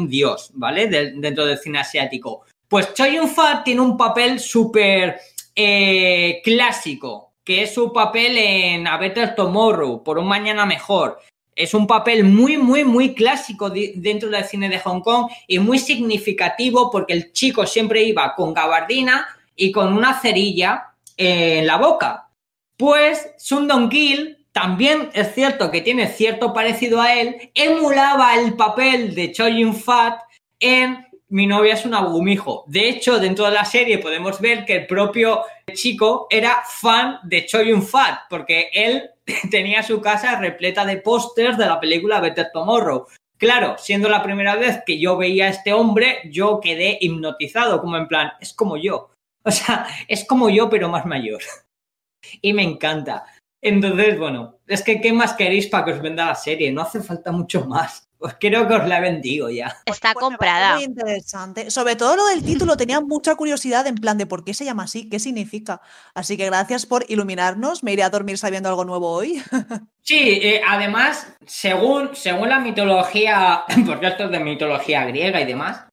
dios, ¿vale? dentro del cine asiático. Pues Cho Yun Fat tiene un papel súper eh, clásico, que es su papel en A Better Tomorrow, por un mañana mejor. Es un papel muy, muy, muy clásico dentro del cine de Hong Kong y muy significativo porque el chico siempre iba con gabardina y con una cerilla en la boca. Pues Sun Dong-gil también es cierto que tiene cierto parecido a él, emulaba el papel de Choi Yun-fat en mi novia es un agumijo. De hecho, dentro de la serie podemos ver que el propio chico era fan de Choi Yun Fat, porque él tenía su casa repleta de pósters de la película Better Tomorrow. Claro, siendo la primera vez que yo veía a este hombre, yo quedé hipnotizado, como en plan, es como yo. O sea, es como yo, pero más mayor. Y me encanta. Entonces, bueno, es que ¿qué más queréis para que os venda la serie? No hace falta mucho más. Pues creo que os la bendigo ya. Está pues comprada. Muy interesante. Sobre todo lo del título, tenía mucha curiosidad en plan de por qué se llama así, qué significa. Así que gracias por iluminarnos. Me iré a dormir sabiendo algo nuevo hoy. Sí, eh, además, según, según la mitología, porque esto es de mitología griega y demás,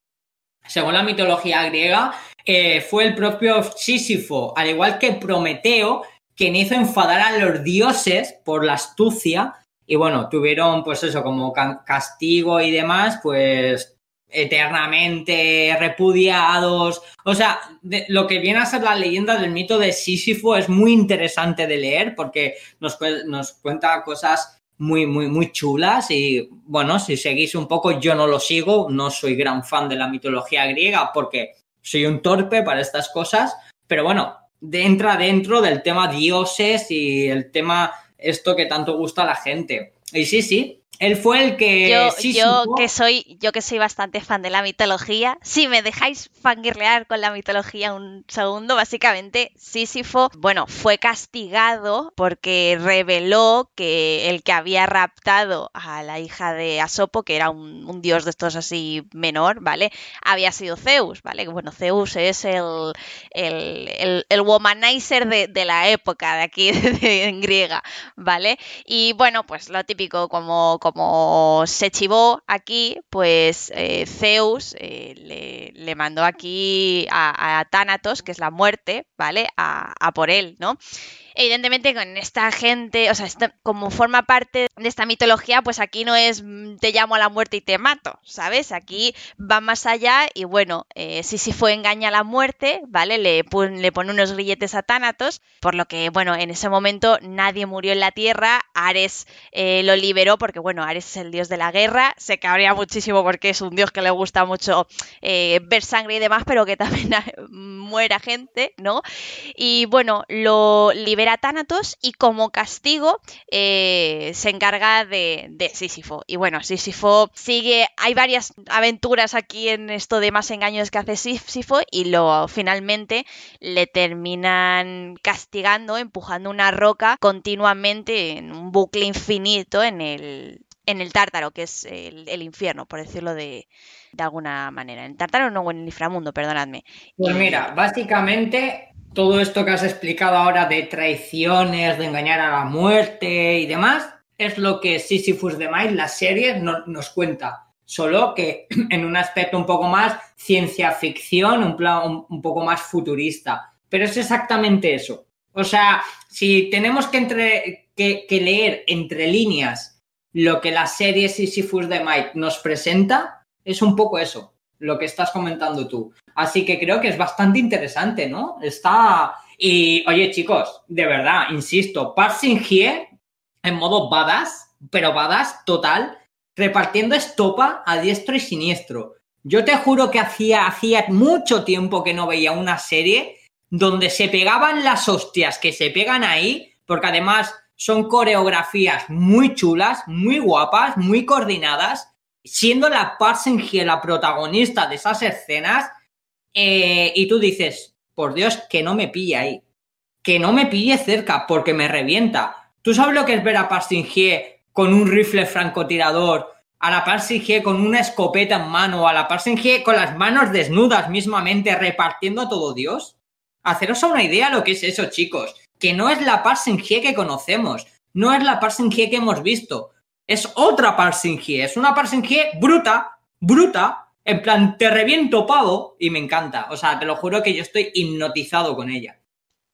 según la mitología griega, eh, fue el propio Sísifo, al igual que Prometeo, quien hizo enfadar a los dioses por la astucia y bueno, tuvieron pues eso como castigo y demás, pues eternamente repudiados. O sea, lo que viene a ser la leyenda del mito de Sísifo es muy interesante de leer porque nos, nos cuenta cosas muy, muy, muy chulas y bueno, si seguís un poco, yo no lo sigo, no soy gran fan de la mitología griega porque soy un torpe para estas cosas, pero bueno, entra dentro del tema dioses y el tema esto que tanto gusta a la gente. Y sí, sí, él fue el que. Yo, que soy, yo que soy bastante fan de la mitología. Si me dejáis fangirlear con la mitología un segundo, básicamente Sísifo, bueno, fue castigado porque reveló que el que había raptado a la hija de Asopo, que era un, dios de estos así menor, ¿vale? Había sido Zeus, ¿vale? Bueno, Zeus es el, el, el, womanizer de, la época de aquí en griega, ¿vale? Y bueno, pues lo típico como como se chivó aquí, pues eh, Zeus eh, le, mandó aquí a, a, Thanatos, que es la muerte, ¿vale? A, por él, ¿no? Evidentemente con esta gente, o sea, como forma parte de esta mitología, pues aquí no es mm, te llamo a la muerte y te mato, ¿sabes? Aquí va más allá y bueno, eh, fue engaña a la muerte, ¿vale? Le, le pone unos grilletes a Tánatos, por lo que, bueno, en ese momento nadie murió en la Tierra, Ares eh, lo liberó porque, bueno, Ares es el dios de la guerra, se cabrea muchísimo porque es un dios que le gusta mucho eh, ver sangre y demás, pero que también muera gente, ¿no? Y bueno, lo libera Tánatos y como castigo eh, se encarga de, de Sísifo. Y bueno, Sísifo sigue, hay varias aventuras aquí en esto de más engaños que hace Sísifo y lo finalmente le terminan castigando, empujando una roca continuamente en un bucle infinito en el, en el tártaro, que es el, infierno, por decirlo de, alguna manera. En tártaro no, en el inframundo, perdonadme. Pues mira, básicamente todo esto que has explicado ahora de traiciones, de engañar a la muerte y demás, es lo que Sisyphus de Miles, la serie, nos cuenta. Solo que en un aspecto un poco más ciencia ficción, un, plan, un poco más futurista. Pero es exactamente eso. O sea, si tenemos que leer entre líneas lo que la serie Sisyphus de Mike nos presenta es un poco eso, lo que estás comentando tú. Así que creo que es bastante interesante, ¿no? Está. Y oye, chicos, de verdad, insisto, Parsing Hie en modo badass, pero badass total, repartiendo estopa a diestro y siniestro. Yo te juro que hacía, hacía mucho tiempo que no veía una serie donde se pegaban las hostias que se pegan ahí, porque además son coreografías muy chulas, muy guapas, muy coordinadas, siendo la Parsengie la protagonista de esas escenas, eh, y tú dices, por Dios, que no me pille ahí, que no me pille cerca, porque me revienta. ¿Tú sabes lo que es ver a Parsengie con un rifle francotirador, a la Parsengie con una escopeta en mano, a la Parsengie con las manos desnudas mismamente repartiendo a todo Dios? Haceros una idea lo que es eso, chicos que no es la Parsengie que conocemos, no es la Parsengie que hemos visto, es otra Parsengie, es una Parsengie bruta, bruta, en plan, te reviento pavo y me encanta, o sea, te lo juro que yo estoy hipnotizado con ella.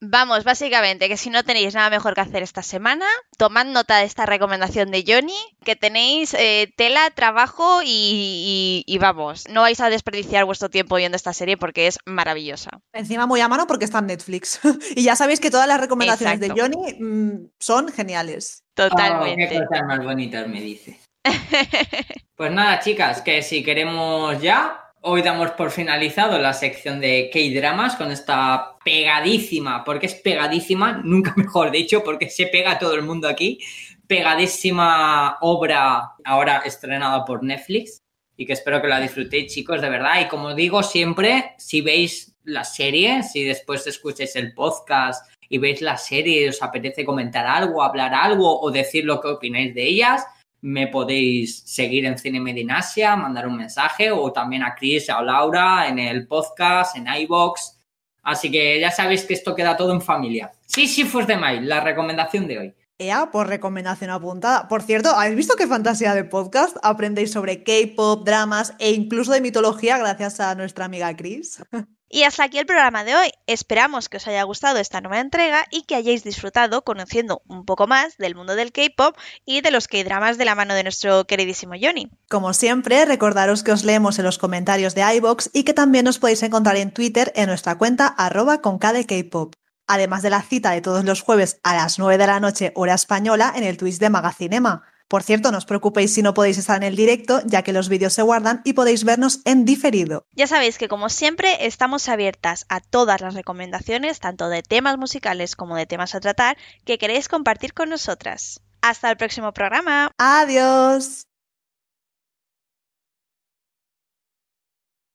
Vamos, básicamente que si no tenéis nada mejor que hacer esta semana, tomad nota de esta recomendación de Johnny, que tenéis eh, tela, trabajo y, vamos, no vais a desperdiciar vuestro tiempo viendo esta serie porque es maravillosa. Encima muy a mano porque está en Netflix. y ya sabéis que todas las recomendaciones de Johnny mm, son geniales. Totalmente. Oh, qué cosas más bonitas me dice. pues nada, chicas, que si queremos ya, Hoy damos por finalizado la sección de K-Dramas con esta pegadísima, porque es pegadísima, nunca mejor dicho, porque se pega todo el mundo aquí, pegadísima obra ahora estrenada por Netflix y que espero que la disfrutéis chicos de verdad. Y como digo siempre, si veis la serie, si después escucháis el podcast y veis la serie os apetece comentar algo, hablar algo o decir lo que opináis de ellas, me podéis seguir en Cine Medinasia, mandar un mensaje o también a Chris o a Laura en el podcast, en iBox. Así que ya sabéis que esto queda todo en familia. Sí, sí, fue de mail, la recomendación de hoy. Ea, por recomendación apuntada. Por cierto, ¿habéis visto qué fantasía de podcast? Aprendéis sobre K-pop, dramas e incluso de mitología gracias a nuestra amiga Chris. Y hasta aquí el programa de hoy. Esperamos que os haya gustado esta nueva entrega y que hayáis disfrutado conociendo un poco más del mundo del K-pop y de los K-dramas de la mano de nuestro queridísimo Johnny. Como siempre, recordaros que os leemos en los comentarios de iBox y que también os podéis encontrar en Twitter en nuestra cuenta arroba con K-pop. Además de la cita de todos los jueves a las 9 de la noche hora española en el Twitch de Magacinema. Por cierto, no os preocupéis si no podéis estar en el directo, ya que los vídeos se guardan y podéis vernos en diferido. Ya sabéis que como siempre estamos abiertas a todas las recomendaciones, tanto de temas musicales como de temas a tratar, que queréis compartir con nosotras. Hasta el próximo programa. Adiós.